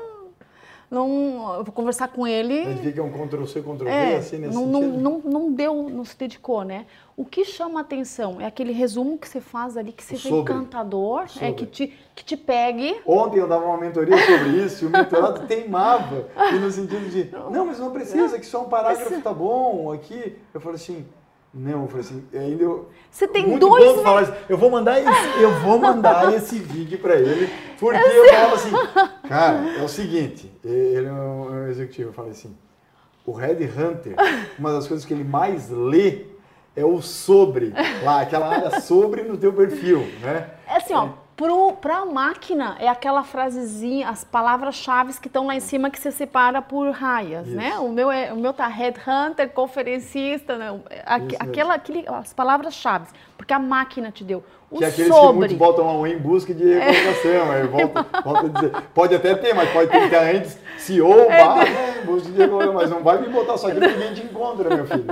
não, eu vou conversar com ele. Ele fica um Ctrl-C, Ctrl-V, é, assim, nesse não, sentido? Não, não, não deu, não se dedicou, né? O que chama atenção é aquele resumo que você faz ali, que seja sobre, encantador, sobre. é que te, que te pegue. Ontem eu dava uma mentoria sobre isso e o mentorado [LAUGHS] teimava, e no sentido de, não, mas não precisa, que só um parágrafo tá bom, aqui. Eu falei assim, não, eu falei assim, ainda eu. Você tem muito dois. Bom falar isso. Eu vou mandar esse, eu vou mandar [LAUGHS] esse vídeo para ele, porque eu, eu falo assim, cara, é o seguinte, ele é um, executivo, eu falei assim, o Red Hunter, uma das coisas que ele mais lê é o sobre, lá, aquela área sobre no teu perfil, né? É assim, ó, para a máquina, é aquela frasezinha, as palavras-chave que estão lá em cima que você separa por raias, né? Isso. né? O meu, é, o meu tá headhunter, conferencista, né? aquela, aquele, as palavras-chave, porque a máquina te deu. O que é aqueles sobre. que muitos botam lá em busca de recolocação. [LAUGHS] É. Volta, volta a dizer, pode até ter, mas pode ter que antes CEO, é, barra, né, busca de recolocação. Mas não vai me botar só aqui que [LAUGHS] ninguém te encontra, meu filho.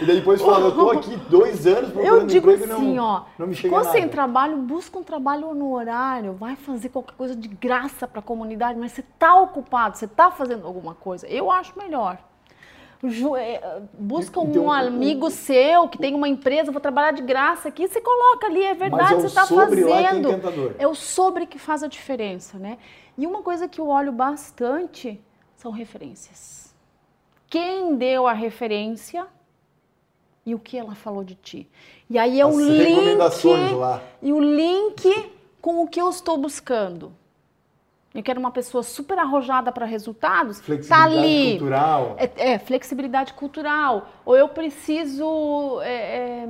e daí depois fala, eu tô [LAUGHS] aqui dois anos procurando Eu digo emprego assim, não, ó, não me chega ficou sem trabalho, busca um trabalho no horário, vai fazer qualquer coisa de graça para a comunidade, mas você está ocupado, você está fazendo alguma coisa. Eu acho melhor. É, busca um então, amigo seu que tem uma empresa, vou trabalhar de graça aqui, você coloca ali, é verdade, é você está fazendo. É, é o sobre que faz a diferença, né? E uma coisa que eu olho bastante são referências. Quem deu a referência e o que ela falou de ti. E aí é As o link lá. e o link com o que eu estou buscando eu quero uma pessoa super arrojada para resultados, tá flexibilidade tá ali. cultural. É, é, flexibilidade cultural. Ou eu preciso é, é,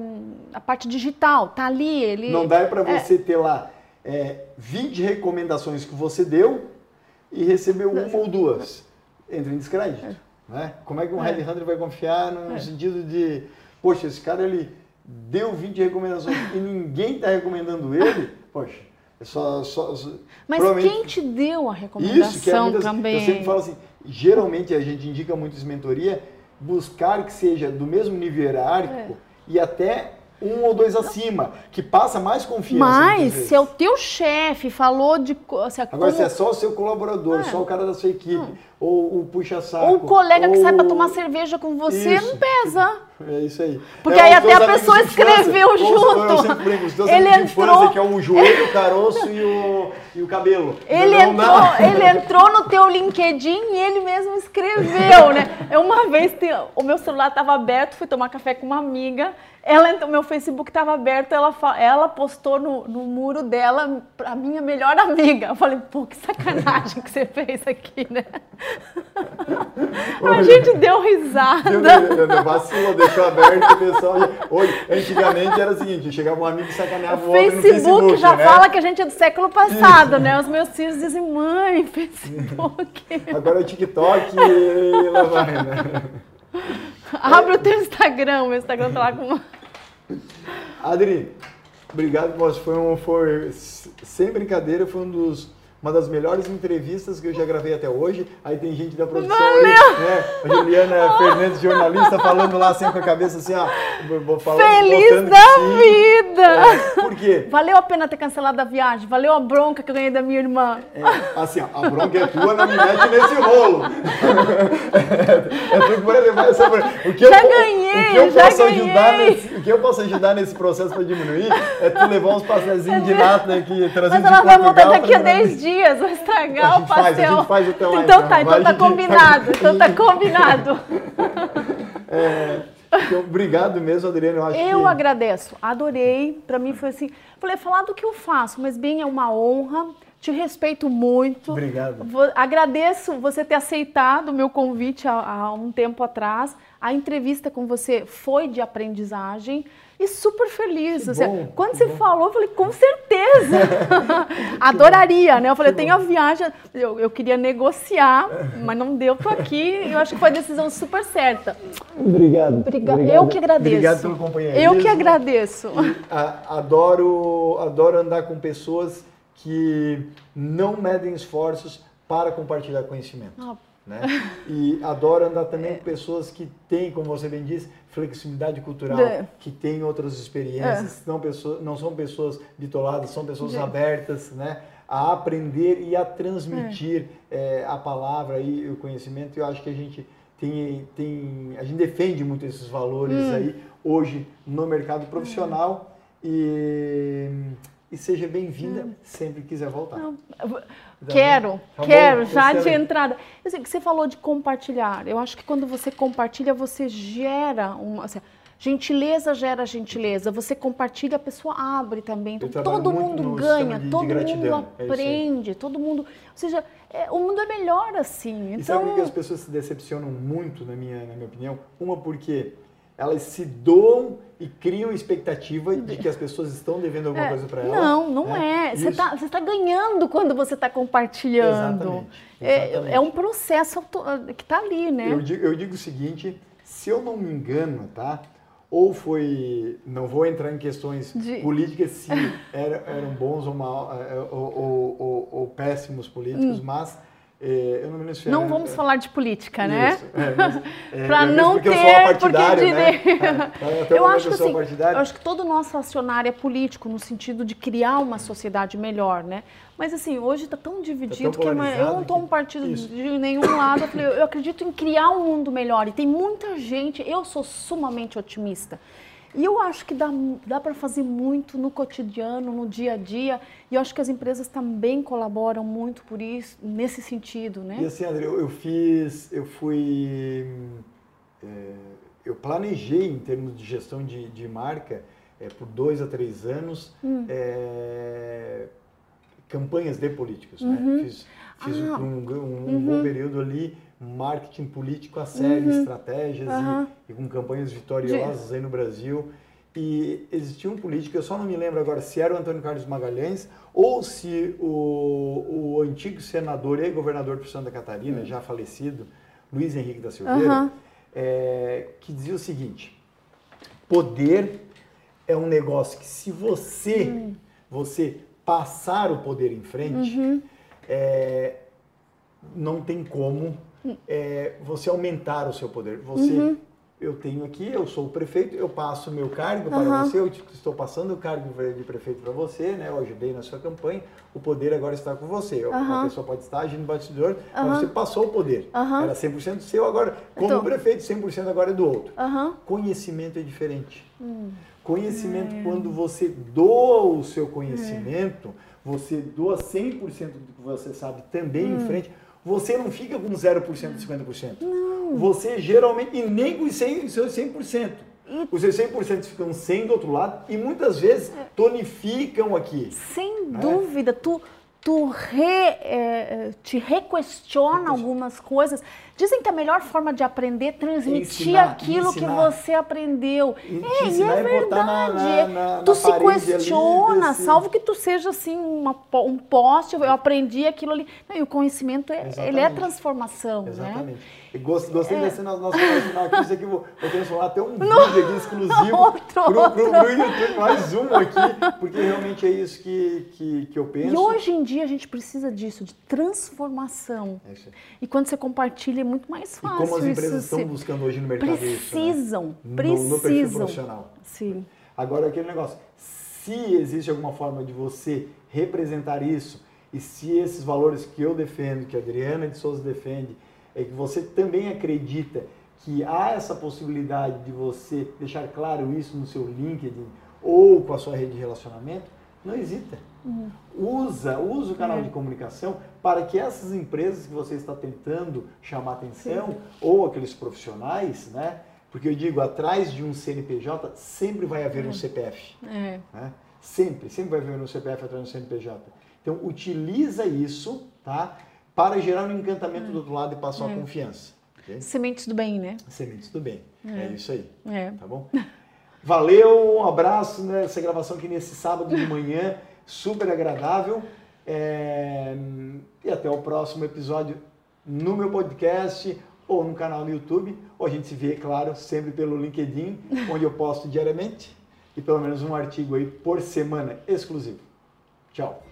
a parte digital, tá ali. Ele, Não dá para é. você ter lá 20 recomendações que você deu e recebeu uma ou duas. Entra em descrédito. É. Né? Como é que um é. headhunter vai confiar no sentido de, poxa, esse cara ele deu 20 recomendações e ninguém está recomendando ele, poxa só, só, Mas quem te deu a recomendação isso, que é muitas, também? Eu sempre falo assim, geralmente a gente indica muito em mentoria, buscar que seja do mesmo nível hierárquico é. e até um ou dois acima, que passa mais confiança. Mas se é o teu chefe falou de... Se é Agora, como... se é só o seu colaborador, é. só o cara da sua equipe, hum. Ou o puxa-saco. Ou o colega ou... que sai para tomar cerveja com você isso. não pesa. É isso aí. Porque é, aí até a pessoa escreveu junto. Brinco, dois ele entrou... que é o joelho, o caroço e o, e o cabelo. Ele entrou, ele entrou no teu LinkedIn e ele mesmo escreveu, né? Uma vez o meu celular estava aberto, fui tomar café com uma amiga ela, o meu Facebook estava aberto, ela, ela postou no, no muro dela a minha melhor amiga. Eu falei, pô, que sacanagem que você fez aqui, né? [LAUGHS] a gente deu risada. Deu, vacilou, deixou aberto o pessoal. Hoje, antigamente era o seguinte: chegava um amigo e sacaneava o outro Facebook, Facebook. já né? fala que a gente é do século passado, Isso. né? Os meus filhos dizem, mãe, [LAUGHS] Facebook. Agora é TikTok e lá vai, né? Abre o teu Instagram, meu Instagram tá lá com. Adri, obrigado, foi um, foi, sem brincadeira, foi um dos uma das melhores entrevistas que eu já gravei até hoje. Aí tem gente da produção Valeu. ali, né? A Juliana [LAUGHS] Fernandes, jornalista, falando lá assim com a cabeça assim, ó. Vou falar, Feliz da vida! É, por quê? Valeu a pena ter cancelado a viagem, valeu a bronca que eu ganhei da minha irmã. É, assim, ó, a bronca é tua, não me mete nesse rolo. [LAUGHS] é, é tu que vai levar essa o que Já eu, ganhei, o que eu já posso ganhei. Ajudar nesse, o que eu posso ajudar nesse processo para diminuir é tu levar uns pastelzinhos de nata aqui, trazer Mas ela vai voltar daqui a 10 dias dias, vai estragar o pastel. Faz, faz até lá, então, então tá, então tá combinado. Então tá combinado. É, então, obrigado mesmo, Adriana. Eu, eu que... agradeço, adorei. Para mim foi assim. Falei, falar do que eu faço, mas bem, é uma honra. Te respeito muito. Obrigado. Agradeço você ter aceitado o meu convite há, há um tempo atrás. A entrevista com você foi de aprendizagem e super feliz. Assim, bom, quando você bom. falou, eu falei, com certeza. [LAUGHS] Adoraria, né? Eu falei, tem a viagem, eu, eu queria negociar, mas não deu, tô aqui. Eu acho que foi a decisão super certa. Obrigado. Obrigado. Eu que agradeço. Obrigado pelo companheirismo. Eu que agradeço. E, a, adoro, adoro andar com pessoas que não medem esforços para compartilhar conhecimento. Ah, né? E adoro andar também com pessoas que têm, como você bem disse, flexibilidade cultural, é. que têm outras experiências, é. não, pessoas, não são pessoas bitoladas, são pessoas abertas né? a aprender e a transmitir é. a palavra e o conhecimento. Eu acho que a gente tem, tem a gente defende muito esses valores hum. aí hoje no mercado profissional e e seja bem-vinda hum. sempre que quiser voltar. Não, quero, tá quero, já de entrada. Assim, você falou de compartilhar. Eu acho que quando você compartilha, você gera uma. Assim, gentileza gera gentileza. Você compartilha, a pessoa abre também. Então, todo mundo ganha, de, todo de mundo é aprende, é todo mundo. Ou seja, é, o mundo é melhor assim. Então... E sabe por que as pessoas se decepcionam muito, na minha, na minha opinião? Uma porque elas se doam e criam expectativa de que as pessoas estão devendo alguma é, coisa para elas. Não, não né? é. Você está tá ganhando quando você está compartilhando. Exatamente. exatamente. É, é, um processo que está ali, né? Eu digo, eu digo o seguinte, se eu não me engano, tá? Ou foi, não vou entrar em questões de... políticas se [LAUGHS] eram, eram bons ou, mal, é, ou, ou, ou, péssimos políticos, hum. mas é, eu não me lembro Não vamos falar de política, né? É, [LAUGHS] é, Para não ter, [LAUGHS] eu porque dire... né? é, eu acho que assim, eu acho que todo o nosso acionário é político no sentido de criar uma sociedade melhor, né? Mas assim, hoje está tão dividido tá tão que eu não estou um partido que... de nenhum [COUGHS] lado. Eu, falei, eu acredito em criar um mundo melhor e tem muita gente. Eu sou sumamente otimista. E eu acho que dá, dá para fazer muito no cotidiano, no dia a dia, e eu acho que as empresas também colaboram muito por isso, nesse sentido, né? E assim, André, eu, eu fiz, eu fui, é, eu planejei em termos de gestão de, de marca é, por dois a três anos hum. é, campanhas de políticos, né? uhum. né? Fiz, fiz ah. um, um, um uhum. bom período ali marketing político a sério, uhum. estratégias uhum. E, e, com campanhas vitoriosas De... aí no Brasil. E existia um político, eu só não me lembro agora se era o Antônio Carlos Magalhães ou se o, o antigo senador e governador de Santa Catarina, uhum. já falecido, Luiz Henrique da Silveira, é, que dizia o seguinte: poder é um negócio que se você, você passar o poder em frente, uhum. é, não tem como é, você aumentar o seu poder. Você, uhum. eu tenho aqui, eu sou o prefeito, eu passo o meu cargo para uhum. você, eu estou passando o cargo de prefeito para você, né? Eu ajudei na sua campanha, o poder agora está com você. Uhum. A pessoa pode estar agindo no bastidor, mas você passou o poder. Era 100% seu, agora, como então... prefeito, 100% agora é do outro. Conhecimento é diferente. Hum. Conhecimento, é. quando você doa o seu conhecimento, é. você doa 100% do que você sabe também hum. em frente, você não fica com 0% de 50%. Não. Você geralmente, e nem com os seus 100%. E... Os seus 100% ficam 100 do outro lado e muitas vezes é. tonificam aqui. Sem né? dúvida. Tu, tu re, é, te requestiona algumas coisas. Dizem que a melhor forma de aprender é transmitir ensinar, aquilo ensinar. que você aprendeu. E, é, e é verdade. Na, na, na, tu se questiona, ali, salvo que tu seja assim uma, um poste, eu aprendi aquilo ali. Não, e o conhecimento, é, ele é transformação. Né? Exatamente. Né? Gostei é. desse nosso, nosso final aqui, isso aqui vou, vou transformar até um vídeo aqui exclusivo [LAUGHS] outro, pro, outro. Pro, pro YouTube, mais um aqui, porque realmente é isso que, que, que eu penso. E hoje em dia a gente precisa disso, de transformação. É. E quando você compartilha é muito mais fácil. E como as empresas estão buscando hoje no mercado precisam, isso, né? Precisam, no, no perfil profissional. Sim. Agora, aquele negócio, se existe alguma forma de você representar isso, e se esses valores que eu defendo, que a Adriana de Souza defende, é que você também acredita que há essa possibilidade de você deixar claro isso no seu LinkedIn ou com a sua rede de relacionamento, não hesita. Uhum. Usa, usa o canal é. de comunicação para que essas empresas que você está tentando chamar atenção Sim. ou aqueles profissionais, né? Porque eu digo, atrás de um CNPJ sempre vai haver é. um CPF. É. Né? Sempre, sempre vai haver um CPF atrás de um CNPJ. Então utiliza isso, tá? Para gerar um encantamento é. do outro lado e passar é. a confiança. Okay? Sementes do bem, né? Sementes do bem. É, é isso aí. É. Tá bom? Valeu, um abraço nessa gravação aqui nesse sábado de manhã, super agradável. É... E até o próximo episódio no meu podcast ou no canal no YouTube. Ou a gente se vê, claro, sempre pelo LinkedIn, [LAUGHS] onde eu posto diariamente e pelo menos um artigo aí por semana exclusivo. Tchau.